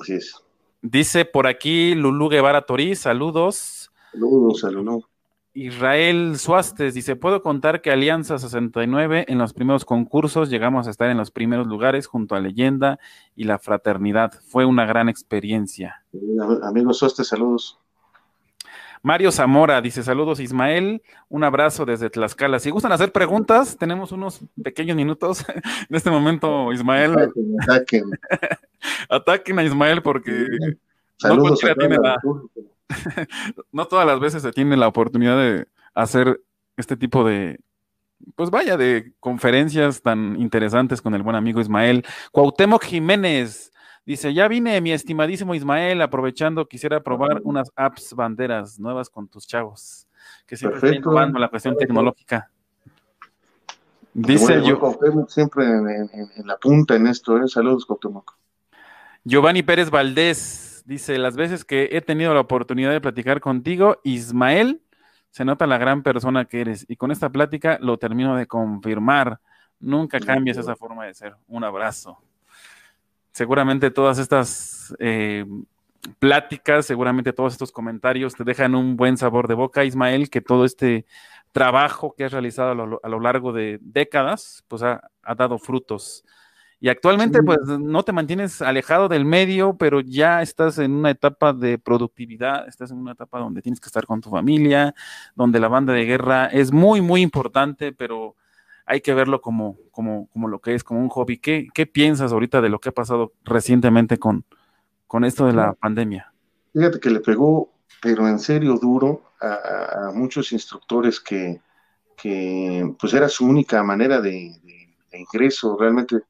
Así es. Dice por aquí Lulú Guevara Toriz, saludos. Saludos, saludos. Israel Suastes dice, puedo contar que Alianza 69 en los primeros concursos llegamos a estar en los primeros lugares junto a Leyenda y la Fraternidad. Fue una gran experiencia. Amigos Suastes, saludos. Mario Zamora dice saludos Ismael, un abrazo desde Tlaxcala. Si gustan hacer preguntas, tenemos unos pequeños minutos. en este momento, Ismael. Ataquen, ataquen. a Ismael porque saludos no todas las veces se tiene la oportunidad de hacer este tipo de, pues vaya, de conferencias tan interesantes con el buen amigo Ismael. Cuauhtémoc Jiménez dice, ya vine, mi estimadísimo Ismael, aprovechando, quisiera probar unas apps banderas nuevas con tus chavos, que siempre están innovando la cuestión tecnológica. Dice yo. Siempre en, la punta en esto, ¿eh? saludos, Cuauhtémoc. Giovanni Pérez Valdés Dice, las veces que he tenido la oportunidad de platicar contigo, Ismael, se nota la gran persona que eres. Y con esta plática lo termino de confirmar. Nunca cambies esa forma de ser. Un abrazo. Seguramente todas estas eh, pláticas, seguramente todos estos comentarios te dejan un buen sabor de boca, Ismael, que todo este trabajo que has realizado a lo, largo de décadas, pues ha, ha dado frutos. Y actualmente, pues, no te mantienes alejado del medio, pero ya estás en una etapa de productividad, estás en una etapa donde tienes que estar con tu familia, donde la banda de guerra es muy, muy importante, pero hay que verlo como, como, como lo que es, como un hobby. ¿Qué, ¿Qué piensas ahorita de lo que ha pasado recientemente con, con esto de la pandemia? Fíjate que le pegó, pero en serio duro, a, muchos instructores que, que, pues era su única manera de ingreso, realmente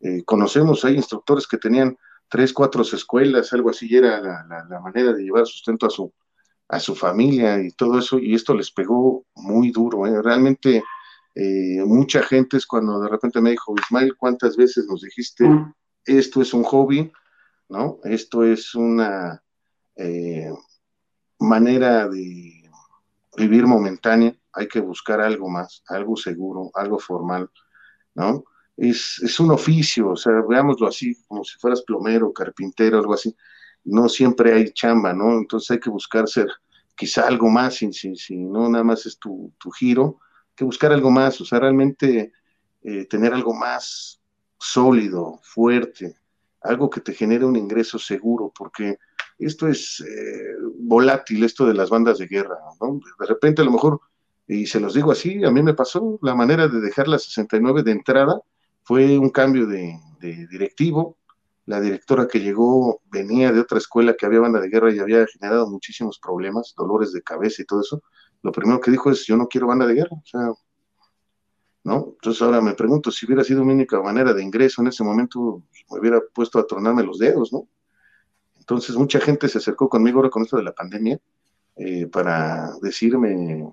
eh, conocemos, hay instructores que tenían tres, cuatro escuelas, algo así, y era la, manera de llevar sustento a su, a su familia y todo eso, y esto les pegó muy duro. ¿eh? Realmente, eh, mucha gente es cuando de repente me dijo, Ismael, ¿cuántas veces nos dijiste, esto es un hobby, ¿no? Esto es una manera de vivir momentánea, hay que buscar algo más, algo seguro, algo formal, ¿no? Es, un oficio, o sea, veámoslo así, como si fueras plomero, carpintero, algo así. No siempre hay chamba, ¿no? Entonces hay que buscar ser quizá algo más, si, si, no nada más es tu, giro, hay que buscar algo más, o sea, realmente eh, tener algo más sólido, fuerte, algo que te genere un ingreso seguro, porque esto es eh, volátil, esto de las bandas de guerra, ¿no? De repente a lo mejor, y se los digo así, a mí me pasó la manera de dejar la 69 de entrada, fue un cambio de, directivo. La directora que llegó venía de otra escuela que había banda de guerra y había generado muchísimos problemas, dolores de cabeza y todo eso. Lo primero que dijo es, yo no quiero banda de guerra. ¿no? Entonces ahora me pregunto, si hubiera sido mi única manera de ingreso en ese momento, me hubiera puesto a tronarme los dedos, ¿no? Entonces mucha gente se acercó conmigo ahora con esto de la pandemia eh, para decirme,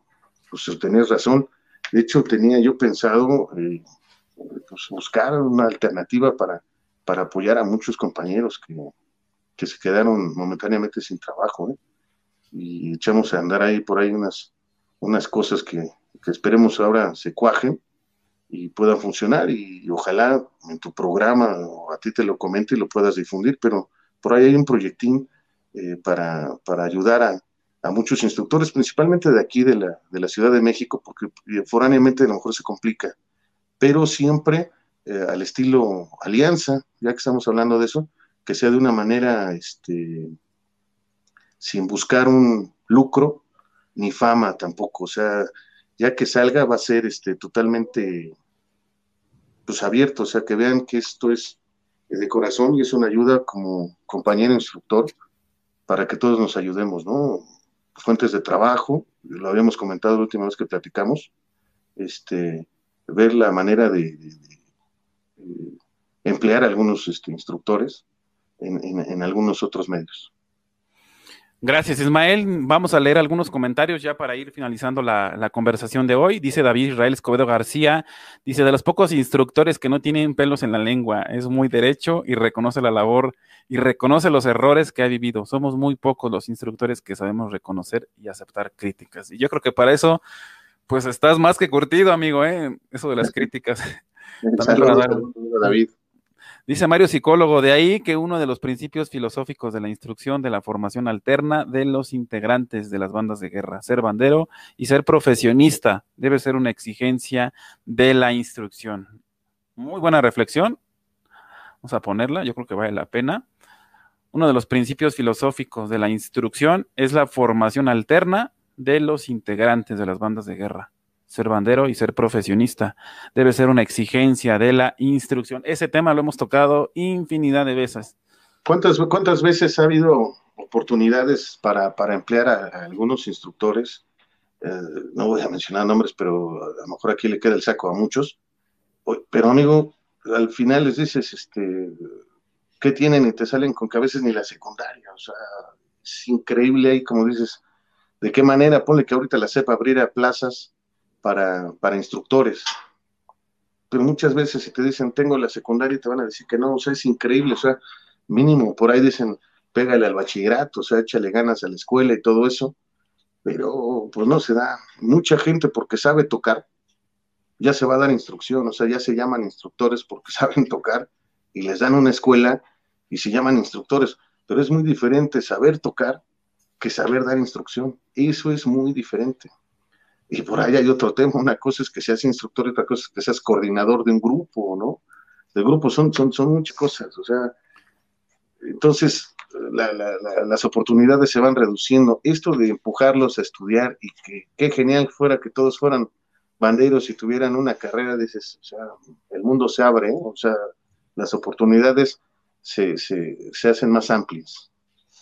pues tenés razón. De hecho, tenía yo pensado eh, pues, buscar una alternativa para, para apoyar a muchos compañeros que, que se quedaron momentáneamente sin trabajo. ¿eh? Y echamos a andar ahí por ahí unas, unas cosas que, que esperemos ahora se cuajen y puedan funcionar y, ojalá en tu programa o a ti te lo comente y lo puedas difundir, pero por ahí hay un proyectín eh, para, para, ayudar a, a, muchos instructores, principalmente de aquí de la, de la Ciudad de México, porque eh, foráneamente a lo mejor se complica pero siempre eh, al estilo alianza, ya que estamos hablando de eso, que sea de una manera este, sin buscar un lucro ni fama tampoco, o sea, ya que salga va a ser este, totalmente pues abierto, o sea, que vean que esto es de corazón y es una ayuda como compañero instructor para que todos nos ayudemos, ¿no? Fuentes de trabajo, lo habíamos comentado la última vez que platicamos, este, ver la manera de, emplear algunos este, instructores en algunos otros medios. Gracias, Ismael. Vamos a leer algunos comentarios ya para ir finalizando la, conversación de hoy. Dice David Israel Escobedo García, dice, de los pocos instructores que no tienen pelos en la lengua, es muy derecho y reconoce la labor y reconoce los errores que ha vivido. Somos muy pocos los instructores que sabemos reconocer y aceptar críticas. Y yo creo que para eso, pues estás más que curtido, amigo, ¿eh? Eso de las críticas. David. Dice Mario Psicólogo, de ahí que uno de los principios filosóficos de la instrucción de la formación alterna de los integrantes de las bandas de guerra, ser bandero y ser profesionista, debe ser una exigencia de la instrucción. Muy buena reflexión. Vamos a ponerla, yo creo que vale la pena. Uno de los principios filosóficos de la instrucción es la formación alterna de los integrantes de las bandas de guerra ser bandero y ser profesionista. Debe ser una exigencia de la instrucción. Ese tema lo hemos tocado infinidad de veces. ¿Cuántas, cuántas veces ha habido oportunidades para, emplear a, algunos instructores? Eh, no voy a mencionar nombres, pero a lo mejor aquí le queda el saco a muchos. Pero amigo, al final les dices, este, ¿qué tienen? Y te salen con que a veces ni la secundaria. O sea, es increíble ahí, como dices, de qué manera, ponle que ahorita la sepa abrir a plazas para, instructores. Pero muchas veces si te dicen tengo la secundaria te van a decir que no, o sea, es increíble, o sea, mínimo, por ahí dicen pégale al bachillerato, o sea, échale ganas a la escuela y todo eso, pero pues no se da. Mucha gente porque sabe tocar, ya se va a dar instrucción, o sea, ya se llaman instructores porque saben tocar y les dan una escuela y se llaman instructores, pero es muy diferente saber tocar que saber dar instrucción, eso es muy diferente. Y por ahí hay otro tema, una cosa es que seas instructor y otra cosa es que seas coordinador de un grupo, ¿no? De grupo son, son, son muchas cosas, o sea, entonces las oportunidades se van reduciendo. Esto de empujarlos a estudiar y que qué genial fuera que todos fueran banderos y tuvieran una carrera, dices, o sea, el mundo se abre, ¿eh? o sea, las oportunidades se, se, se hacen más amplias.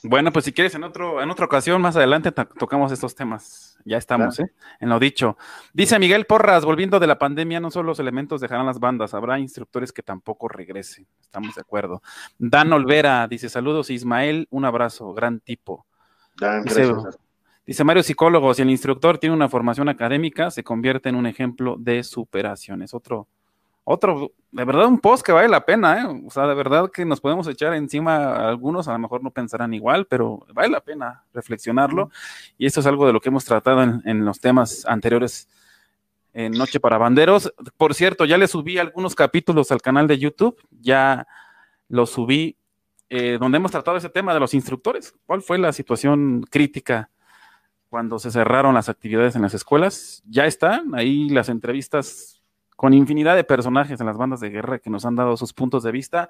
Bueno, pues si quieres, en, otro, en otra ocasión, más adelante, tocamos estos temas. Ya estamos, ¿eh? En lo dicho. Dice Miguel Porras, volviendo de la pandemia, no solo los elementos dejarán las bandas, habrá instructores que tampoco regresen. Estamos de acuerdo. Dan Olvera dice, saludos Ismael, un abrazo, gran tipo. dice, dice Mario Psicólogo, si el instructor tiene una formación académica, se convierte en un ejemplo de superación. Es otro otro, de verdad, un post que vale la pena, ¿eh? O sea, de verdad que nos podemos echar encima algunos, a lo mejor no pensarán igual, pero vale la pena reflexionarlo. Y esto es algo de lo que hemos tratado en, los temas anteriores en Noche para Banderos. Por cierto, ya le subí algunos capítulos al canal de YouTube, ya los subí, eh, donde hemos tratado ese tema de los instructores. ¿Cuál fue la situación crítica cuando se cerraron las actividades en las escuelas? Ya están ahí las entrevistas con infinidad de personajes en las bandas de guerra que nos han dado sus puntos de vista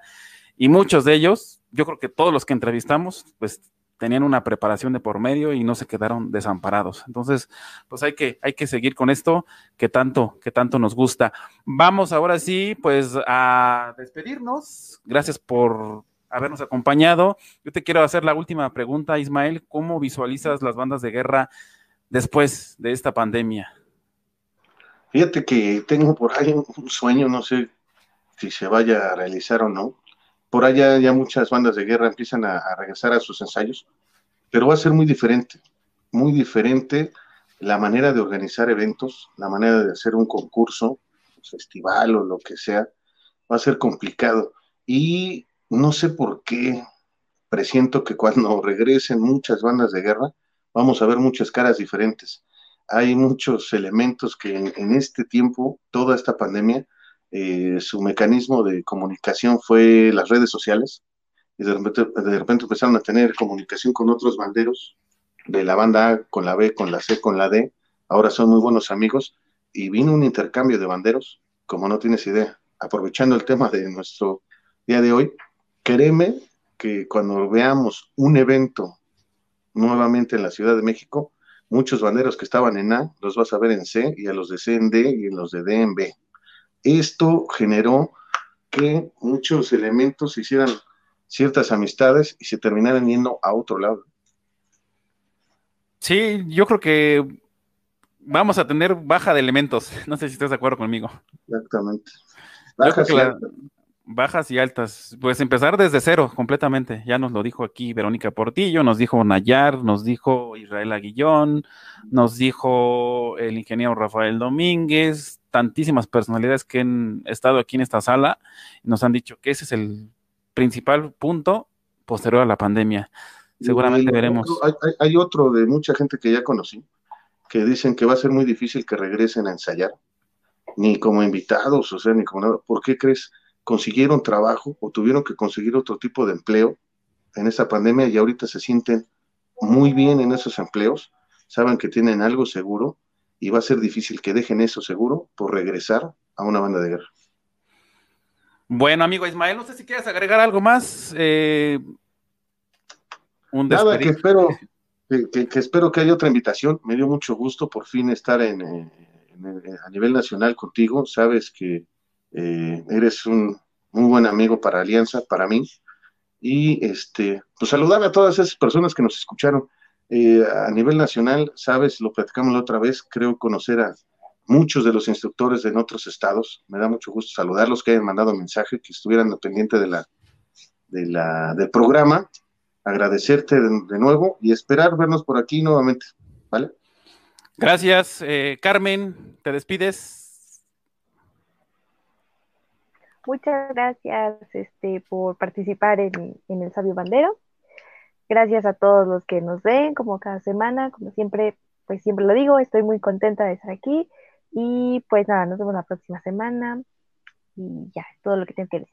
y muchos de ellos, yo creo que todos los que entrevistamos, pues tenían una preparación de por medio y no se quedaron desamparados. Entonces, pues hay que, hay que seguir con esto que tanto, que tanto nos gusta. Vamos ahora sí, pues a despedirnos. Gracias por habernos acompañado. Yo te quiero hacer la última pregunta, Ismael. ¿Cómo visualizas las bandas de guerra después de esta pandemia? Fíjate que tengo por ahí un sueño, no sé si se vaya a realizar o no. Por allá ya muchas bandas de guerra empiezan a, regresar a sus ensayos, pero va a ser muy diferente, muy diferente la manera de organizar eventos, la manera de hacer un concurso, festival o lo que sea, va a ser complicado. Y no sé por qué presiento que cuando regresen muchas bandas de guerra, vamos a ver muchas caras diferentes hay muchos elementos que en, este tiempo, toda esta pandemia, eh, su mecanismo de comunicación fue las redes sociales, y de repente, de repente empezaron a tener comunicación con otros banderos, de la banda A con la B, con la C, con la D, ahora son muy buenos amigos, y vino un intercambio de banderos, como no tienes idea. Aprovechando el tema de nuestro día de hoy, créeme que cuando veamos un evento nuevamente en la Ciudad de México, muchos banderos que estaban en A los vas a ver en C y a los de C en D y en los de D en B. Esto generó que muchos elementos hicieran ciertas amistades y se terminaran yendo a otro lado. Sí, yo creo que vamos a tener baja de elementos. No sé si estás de acuerdo conmigo. Exactamente. Bajas y altas. Pues empezar desde cero, completamente. Ya nos lo dijo aquí Verónica Portillo, nos dijo Nayar, nos dijo Israel Aguillón, nos dijo el ingeniero Rafael Domínguez, tantísimas personalidades que han estado aquí en esta sala y nos han dicho que ese es el principal punto posterior a la pandemia. Seguramente veremos. hay, otro de mucha gente que ya conocí, que dicen que va a ser muy difícil que regresen a ensayar, ni como invitados, o sea, ni como nada. ¿Por qué crees? Consiguieron trabajo o tuvieron que conseguir otro tipo de empleo en esa pandemia y ahorita se sienten muy bien en esos empleos, saben que tienen algo seguro y va a ser difícil que dejen eso seguro por regresar a una banda de guerra. Bueno, amigo Ismael, no sé si quieres agregar algo más. Eh, Nada, que espero que, espero que haya otra invitación. Me dio mucho gusto por fin estar en, a nivel nacional contigo. Sabes que eh, eres un muy buen amigo para Alianza, para mí. Y este, pues saludar a todas esas personas que nos escucharon. Eh, a nivel nacional, sabes, lo platicamos la otra vez, creo conocer a muchos de los instructores de otros estados. Me da mucho gusto saludarlos, que hayan mandado mensaje, que estuvieran pendiente de la, de la, del programa. Agradecerte de, nuevo y esperar vernos por aquí nuevamente. ¿Vale? Gracias, eh, Carmen. ¿Te despides? Muchas gracias este, por participar en, el Sabio Bandero. Gracias a todos los que nos ven, como cada semana, como siempre, pues siempre lo digo, estoy muy contenta de estar aquí. Y pues nada, nos vemos la próxima semana. Y ya, todo lo que tengo que decir.